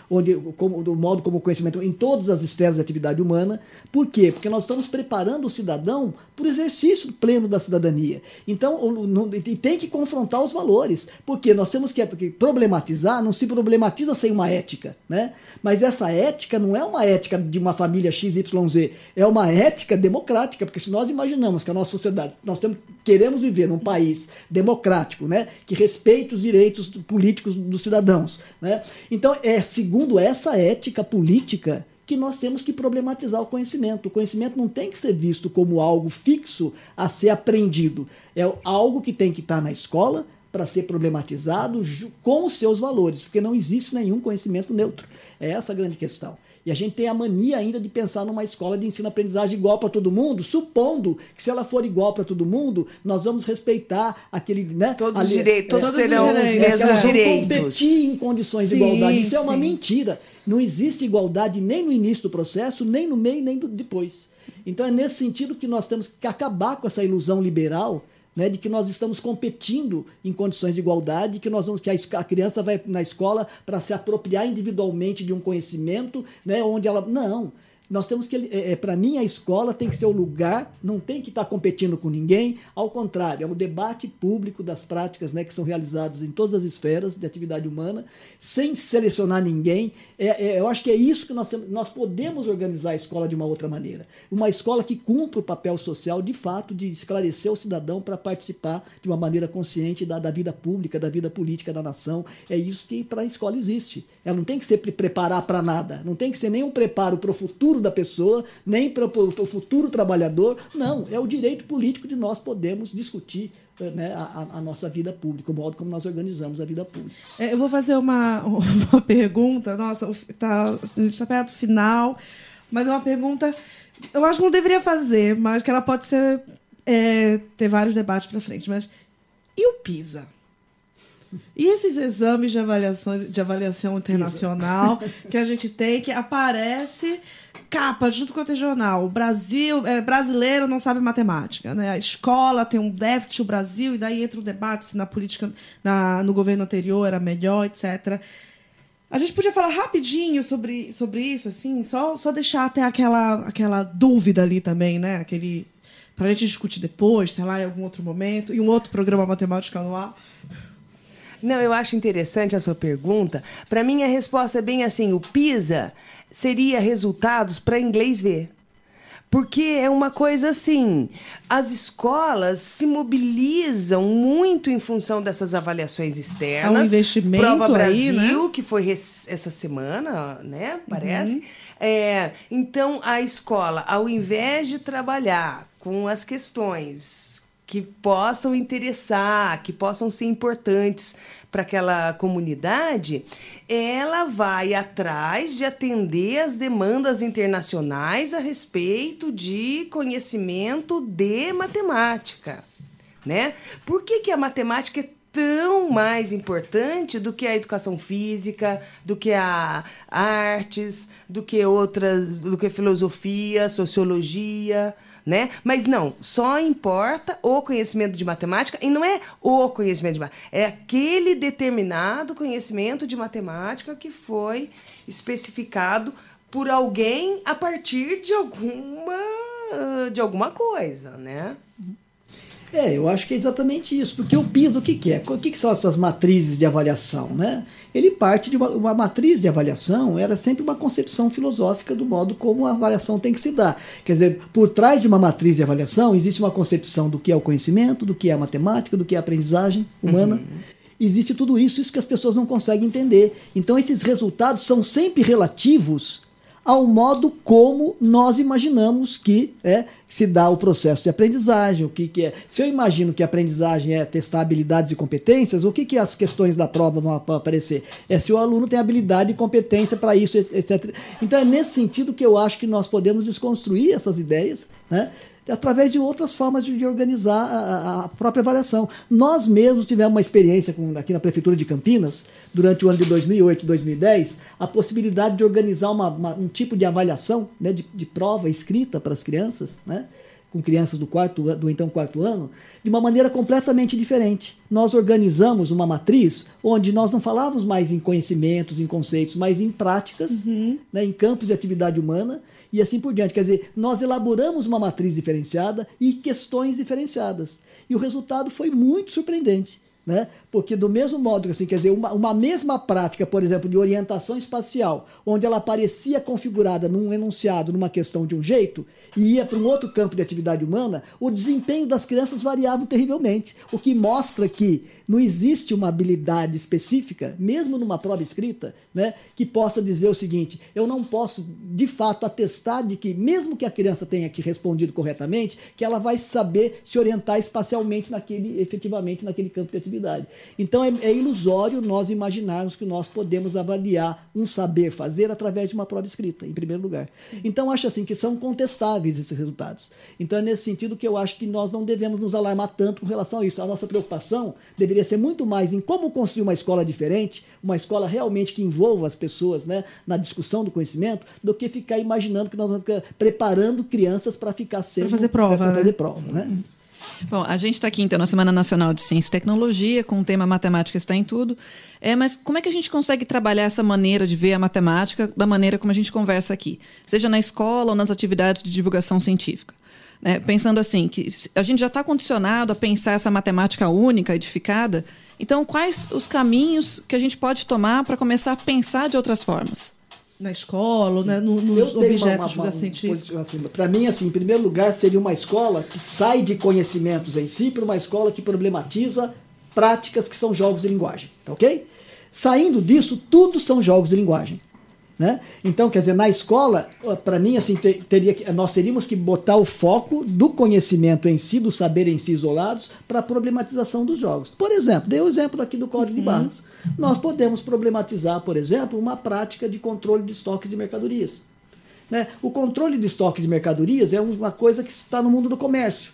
onde, como, do modo como o conhecimento em todas as esferas da atividade humana. Por quê? Porque nós estamos preparando o cidadão para o exercício pleno da cidadania. Então, e tem que confrontar os valores, porque nós temos que problematizar, não se problematiza sem uma ética, né? Mas essa ética não é uma ética de uma família XYZ, é uma ética democrática, porque se nós imaginamos que a nossa sociedade, nós temos, queremos viver num país democrático, né, que respeite os direitos políticos dos cidadãos, né? Então, é segundo essa ética política que nós temos que problematizar o conhecimento. O conhecimento não tem que ser visto como algo fixo a ser aprendido. É algo que tem que estar na escola para ser problematizado com os seus valores, porque não existe nenhum conhecimento neutro. É essa a grande questão. E a gente tem a mania ainda de pensar numa escola de ensino-aprendizagem igual para todo mundo, supondo que se ela for igual para todo mundo, nós vamos respeitar aquele, né? Todos os direitos, todos terão os mesmos é, direitos. competir em condições sim, de igualdade. Isso sim. é uma mentira. Não existe igualdade nem no início do processo, nem no meio, nem do, depois. Então é nesse sentido que nós temos que acabar com essa ilusão liberal né, de que nós estamos competindo em condições de igualdade, que nós vamos que a, criança vai na escola para se apropriar individualmente de um conhecimento, né, onde ela não, nós temos que, é, é para mim, a escola tem que ser o lugar, não tem que estar tá competindo com ninguém, ao contrário, é um debate público das práticas né, que são realizadas em todas as esferas de atividade humana, sem selecionar ninguém. É, é, eu acho que é isso que nós, nós podemos organizar a escola de uma outra maneira. Uma escola que cumpra o papel social, de fato, de esclarecer o cidadão para participar de uma maneira consciente da, da vida pública, da vida política da nação. É isso que para a escola existe. Ela não tem que se preparar para nada, não tem que ser nenhum preparo para o futuro futuro da pessoa, nem para o futuro trabalhador. Não, é o direito político de nós podermos discutir né, a, a, nossa vida pública, o modo como nós organizamos a vida pública. É, eu vou fazer uma, uma pergunta, nossa, está assim, tá perto do final, mas é uma pergunta, eu acho que não deveria fazer, mas que ela pode ser é, ter vários debates para frente. Mas e o PISA? E esses exames de, avaliações, de avaliação internacional que a gente tem, que aparece capa junto com o jornal. O Brasil, é, brasileiro não sabe matemática, né? A escola tem um déficit, o Brasil, e daí entra o debate se na política, na, no governo anterior era melhor, etc. A gente podia falar rapidinho sobre, sobre isso, assim, só, só deixar até aquela, aquela dúvida ali também, né? Aquele. Pra gente discutir depois, sei lá, em algum outro momento, e um outro programa matemático no ar. Não, eu acho interessante a sua pergunta. Para mim, a resposta é bem assim: o PISA seria resultados para inglês ver. Porque é uma coisa assim, as escolas se mobilizam muito em função dessas avaliações externas. É um investimento Prova Brasil, aí, né? que foi essa semana, né? Parece. Uhum. É, então, a escola, ao invés de trabalhar com as questões que possam interessar, que possam ser importantes para aquela comunidade, ela vai atrás de atender as demandas internacionais a respeito de conhecimento de matemática, né? Por que, que a matemática é tão mais importante do que a educação física, do que a artes, do que outras, do que filosofia, sociologia? Né? Mas não, só importa o conhecimento de matemática e não é o conhecimento de matemática, é aquele determinado conhecimento de matemática que foi especificado por alguém a partir de alguma de alguma coisa, né? É, eu acho que é exatamente isso, porque o PISA o que, que é? O que, que são essas matrizes de avaliação, né? Ele parte de uma, uma, matriz de avaliação, era sempre uma concepção filosófica do modo como a avaliação tem que se dar. Quer dizer, por trás de uma matriz de avaliação existe uma concepção do que é o conhecimento, do que é a matemática, do que é a aprendizagem humana. Uhum. Existe tudo isso, isso que as pessoas não conseguem entender. Então esses resultados são sempre relativos ao modo como nós imaginamos que é se dá o processo de aprendizagem, o que, que é. Se eu imagino que a aprendizagem é testar habilidades e competências, o que, que as questões da prova vão aparecer? É se o aluno tem habilidade e competência para isso, etc. Então é nesse sentido que eu acho que nós podemos desconstruir essas ideias, né? através de outras formas de, organizar a, própria avaliação. Nós mesmos tivemos uma experiência com, aqui na Prefeitura de Campinas, durante o ano de 2008 e 2010, a possibilidade de organizar uma, uma, um tipo de avaliação, né, de, de prova escrita para as crianças, né, com crianças do quarto do então quarto ano, de uma maneira completamente diferente. Nós organizamos uma matriz onde nós não falávamos mais em conhecimentos, em conceitos, mas em práticas, uhum. né, em campos de atividade humana e assim por diante. Quer dizer, nós elaboramos uma matriz diferenciada e questões diferenciadas. E o resultado foi muito surpreendente. Né? Porque do mesmo modo, assim, quer dizer, uma, uma mesma prática, por exemplo, de orientação espacial, onde ela aparecia configurada num enunciado, numa questão de um jeito, e ia para um outro campo de atividade humana, o desempenho das crianças variava terrivelmente. O que mostra que não existe uma habilidade específica, mesmo numa prova escrita, né, que possa dizer o seguinte: eu não posso, de fato, atestar de que, mesmo que a criança tenha aqui respondido corretamente, que ela vai saber se orientar espacialmente naquele, efetivamente naquele campo de atividade. Então é, é ilusório nós imaginarmos que nós podemos avaliar um saber fazer através de uma prova escrita, em primeiro lugar. Então acho assim que são contestáveis esses resultados. Então é nesse sentido que eu acho que nós não devemos nos alarmar tanto com relação a isso. A nossa preocupação deveria ser muito mais em como construir uma escola diferente, uma escola realmente que envolva as pessoas né, na discussão do conhecimento, do que ficar imaginando que nós vamos preparando crianças para ficar sendo. Para fazer prova. Para fazer prova, né? Bom, a gente está aqui então na Semana Nacional de Ciência e Tecnologia, com o tema Matemática está em tudo. É, mas como é que a gente consegue trabalhar essa maneira de ver a matemática da maneira como a gente conversa aqui, seja na escola ou nas atividades de divulgação científica? É, pensando assim, que a gente já está condicionado a pensar essa matemática única, edificada. Então, quais os caminhos que a gente pode tomar para começar a pensar de outras formas? na escola, né, no, nos objetos uma, uma, científicos? Assim, para mim, assim, em primeiro lugar, seria uma escola que sai de conhecimentos em si para uma escola que problematiza práticas que são jogos de linguagem, tá ok? Saindo disso, tudo são jogos de linguagem. Né? Então, quer dizer, na escola, para mim, assim, ter, teria que, nós teríamos que botar o foco do conhecimento em si, do saber em si isolados, para a problematização dos jogos. Por exemplo, dei o exemplo aqui do código uhum. de barras. Nós podemos problematizar, por exemplo, uma prática de controle de estoques de mercadorias. Né? O controle de estoques de mercadorias é uma coisa que está no mundo do comércio.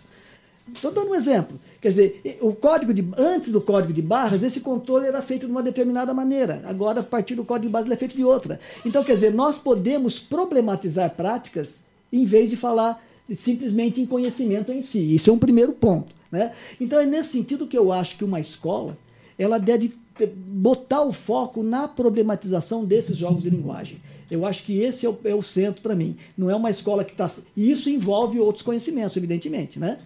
Estou dando um exemplo. Quer dizer, o código de, antes do código de barras, esse controle era feito de uma determinada maneira. Agora, a partir do código de barras, ele é feito de outra. Então, quer dizer, nós podemos problematizar práticas em vez de falar simplesmente em conhecimento em si. Isso é um primeiro ponto. Né? Então, é nesse sentido que eu acho que uma escola ela deve botar o foco na problematização desses jogos de linguagem. Eu acho que esse é o, é o centro para mim. Não é uma escola que está. Isso envolve outros conhecimentos, evidentemente. Né?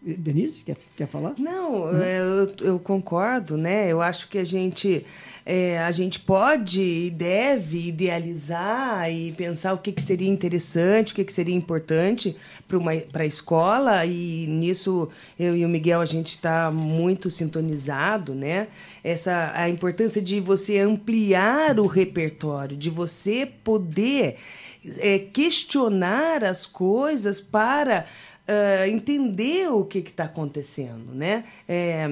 Denise, quer, quer falar? Não, uhum. eu, eu, concordo, né? Eu acho que a gente, é, a gente pode e deve idealizar e pensar o que, que seria interessante, o que, que seria importante para a escola, e nisso eu e o Miguel a gente está muito sintonizado, né? Essa, a importância de você ampliar o repertório, de você poder é, questionar as coisas para uh, entender o que está acontecendo, né? É,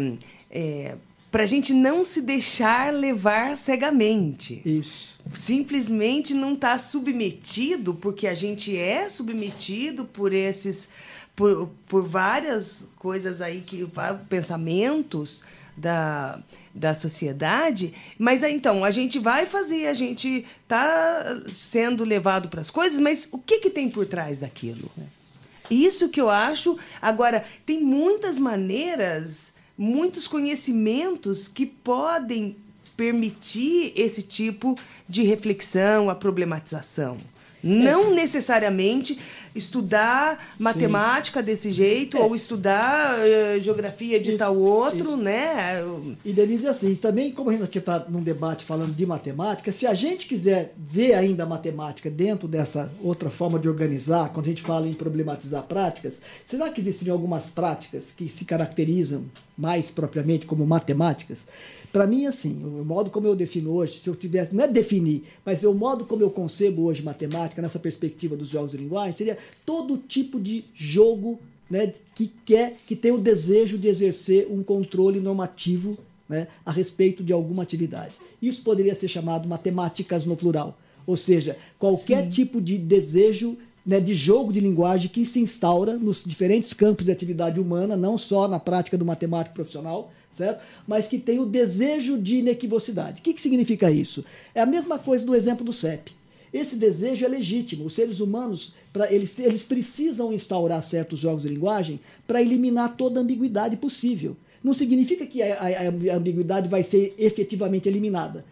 é, para a gente não se deixar levar cegamente. Isso. Simplesmente não estar tá submetido, porque a gente é submetido por esses. Por, por várias coisas aí, que pensamentos da, da sociedade, mas então a gente vai fazer, a gente está sendo levado para as coisas, mas o que, que tem por trás daquilo? Isso que eu acho. Agora, tem muitas maneiras, muitos conhecimentos que podem permitir esse tipo de reflexão, a problematização. Não necessariamente estudar matemática Sim. desse jeito é. ou estudar uh, geografia de isso, tal outro, isso. né? E Denise, assim, também, como a gente aqui está num debate falando de matemática, se a gente quiser ver ainda a matemática dentro dessa outra forma de organizar, quando a gente fala em problematizar práticas, será que existem algumas práticas que se caracterizam mais propriamente como matemáticas? Para mim, assim, o modo como eu defino hoje, se eu tivesse, não é definir, mas o modo como eu concebo hoje matemática, nessa perspectiva dos jogos de linguagem, seria todo tipo de jogo né, que quer, que tem o desejo de exercer um controle normativo né, a respeito de alguma atividade. Isso poderia ser chamado matemáticas no plural. Ou seja, qualquer Sim. tipo de desejo né, de jogo de linguagem que se instaura nos diferentes campos de atividade humana, não só na prática do matemático profissional, certo? Mas que tem o desejo de inequivocidade. O que, que significa isso? É a mesma coisa do exemplo do CEP. esse desejo é legítimo. Os seres humanos, pra, eles, eles precisam instaurar certos jogos de linguagem para eliminar toda ambiguidade possível. Não significa que a, a, a ambiguidade vai ser efetivamente eliminada.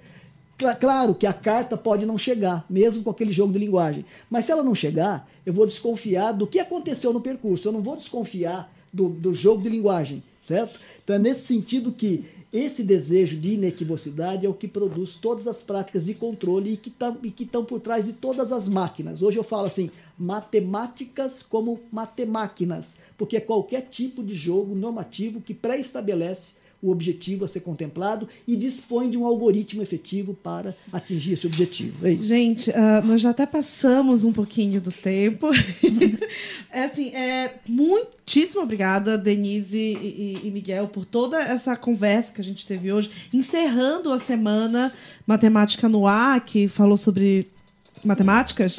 Claro que a carta pode não chegar, mesmo com aquele jogo de linguagem. Mas se ela não chegar, eu vou desconfiar do que aconteceu no percurso. Eu não vou desconfiar do, do jogo de linguagem, certo? Então é nesse sentido que esse desejo de inequivocidade é o que produz todas as práticas de controle e que tá, estão por trás de todas as máquinas. Hoje eu falo assim, matemáticas como matemáquinas, porque é qualquer tipo de jogo normativo que pré-estabelece o objetivo a ser contemplado e dispõe de um algoritmo efetivo para atingir esse objetivo. É isso. Gente, uh, nós já até passamos um pouquinho do tempo. é assim, é, muitíssimo obrigada, Denise e, e, Miguel, por toda essa conversa que a gente teve hoje, encerrando a semana Matemática no Ar, que falou sobre matemáticas.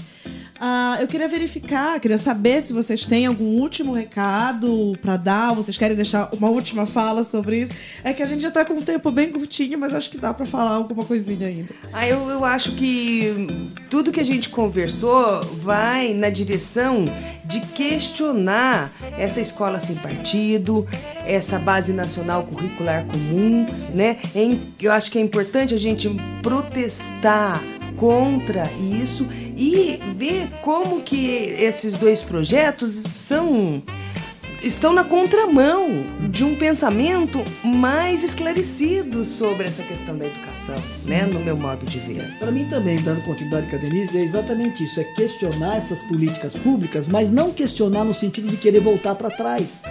Uh, eu queria verificar, queria saber se vocês têm algum último recado para dar, vocês querem deixar uma última fala sobre isso. É que a gente já está com um tempo bem curtinho, mas acho que dá para falar alguma coisinha ainda. Ah, eu, eu acho que tudo que a gente conversou vai na direção de questionar essa escola sem partido, essa base nacional curricular comum, né? Eu acho que é importante a gente protestar contra isso e ver como que esses dois projetos são estão na contramão de um pensamento mais esclarecido sobre essa questão da educação, né, no meu modo de ver. Para mim também, dando continuidade com a Denise, é exatamente isso, é questionar essas políticas públicas, mas não questionar no sentido de querer voltar para trás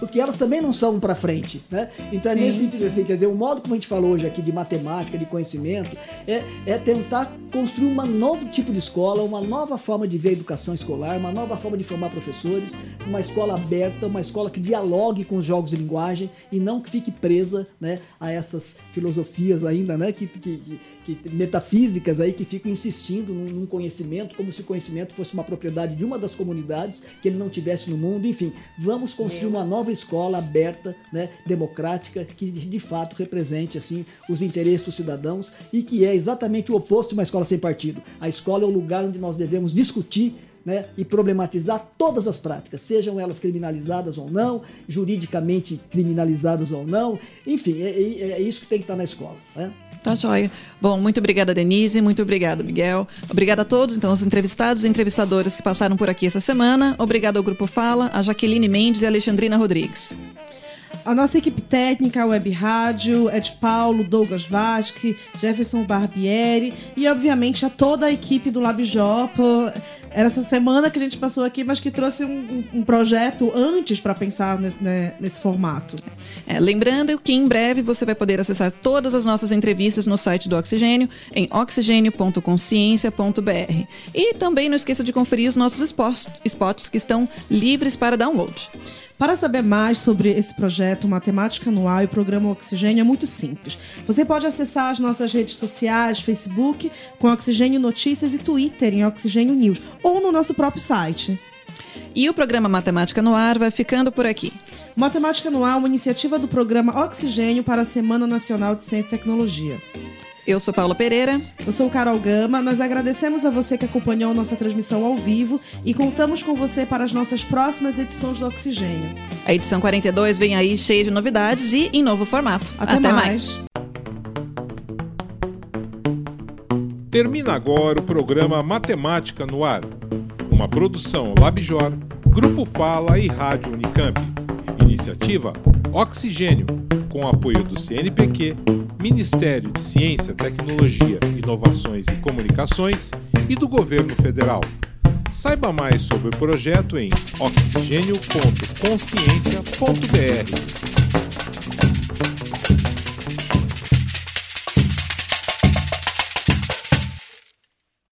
porque elas também não são para frente, né? Então é sim, nesse sentido, assim, quer dizer, o modo como a gente falou hoje aqui de matemática, de conhecimento, é, é tentar construir um novo tipo de escola, uma nova forma de ver a educação escolar, uma nova forma de formar professores, uma escola aberta, uma escola que dialogue com os jogos de linguagem e não que fique presa, né, a essas filosofias ainda, né, que, que, que, que metafísicas aí que ficam insistindo num, num conhecimento como se o conhecimento fosse uma propriedade de uma das comunidades que ele não tivesse no mundo, enfim, vamos construir uma nova nova escola aberta, né, democrática, que de fato represente assim os interesses dos cidadãos e que é exatamente o oposto de uma escola sem partido. A escola é o lugar onde nós devemos discutir né, e problematizar todas as práticas, sejam elas criminalizadas ou não, juridicamente criminalizadas ou não, enfim, é, é, é isso que tem que estar na escola. Né? Tá joia. Bom, muito obrigada, Denise. Muito obrigada, Miguel. Obrigada a todos, então, os entrevistados e entrevistadoras que passaram por aqui essa semana. Obrigada ao Grupo Fala, a Jaqueline Mendes e a Alexandrina Rodrigues. A nossa equipe técnica, Web Rádio, Ed Paulo, Douglas Vasque, Jefferson Barbieri e, obviamente, a toda a equipe do LabJop. Era essa semana que a gente passou aqui, mas que trouxe um, um projeto antes para pensar nesse, né, nesse formato. É, lembrando que em breve você vai poder acessar todas as nossas entrevistas no site do Oxigênio, em oxigênio.consciência.br. E também não esqueça de conferir os nossos spots que estão livres para download. Para saber mais sobre esse projeto Matemática no Ar e o programa Oxigênio é muito simples. Você pode acessar as nossas redes sociais, Facebook, com Oxigênio Notícias e Twitter em Oxigênio News, ou no nosso próprio site. E o programa Matemática no Ar vai ficando por aqui. Matemática no Ar é uma iniciativa do programa Oxigênio para a Semana Nacional de Ciência e Tecnologia. Eu sou Paula Pereira. Eu sou Carol Gama. Nós agradecemos a você que acompanhou nossa transmissão ao vivo e contamos com você para as nossas próximas edições do Oxigênio. A edição 42 vem aí cheia de novidades e em novo formato. Até, Até mais. mais. Termina agora o programa Matemática no Ar. Uma produção Labjor, Grupo Fala e Rádio Unicamp. Iniciativa Oxigênio, com apoio do CNPq Ministério de Ciência, Tecnologia, Inovações e Comunicações e do Governo Federal. Saiba mais sobre o projeto em oxigênio.consciência.br.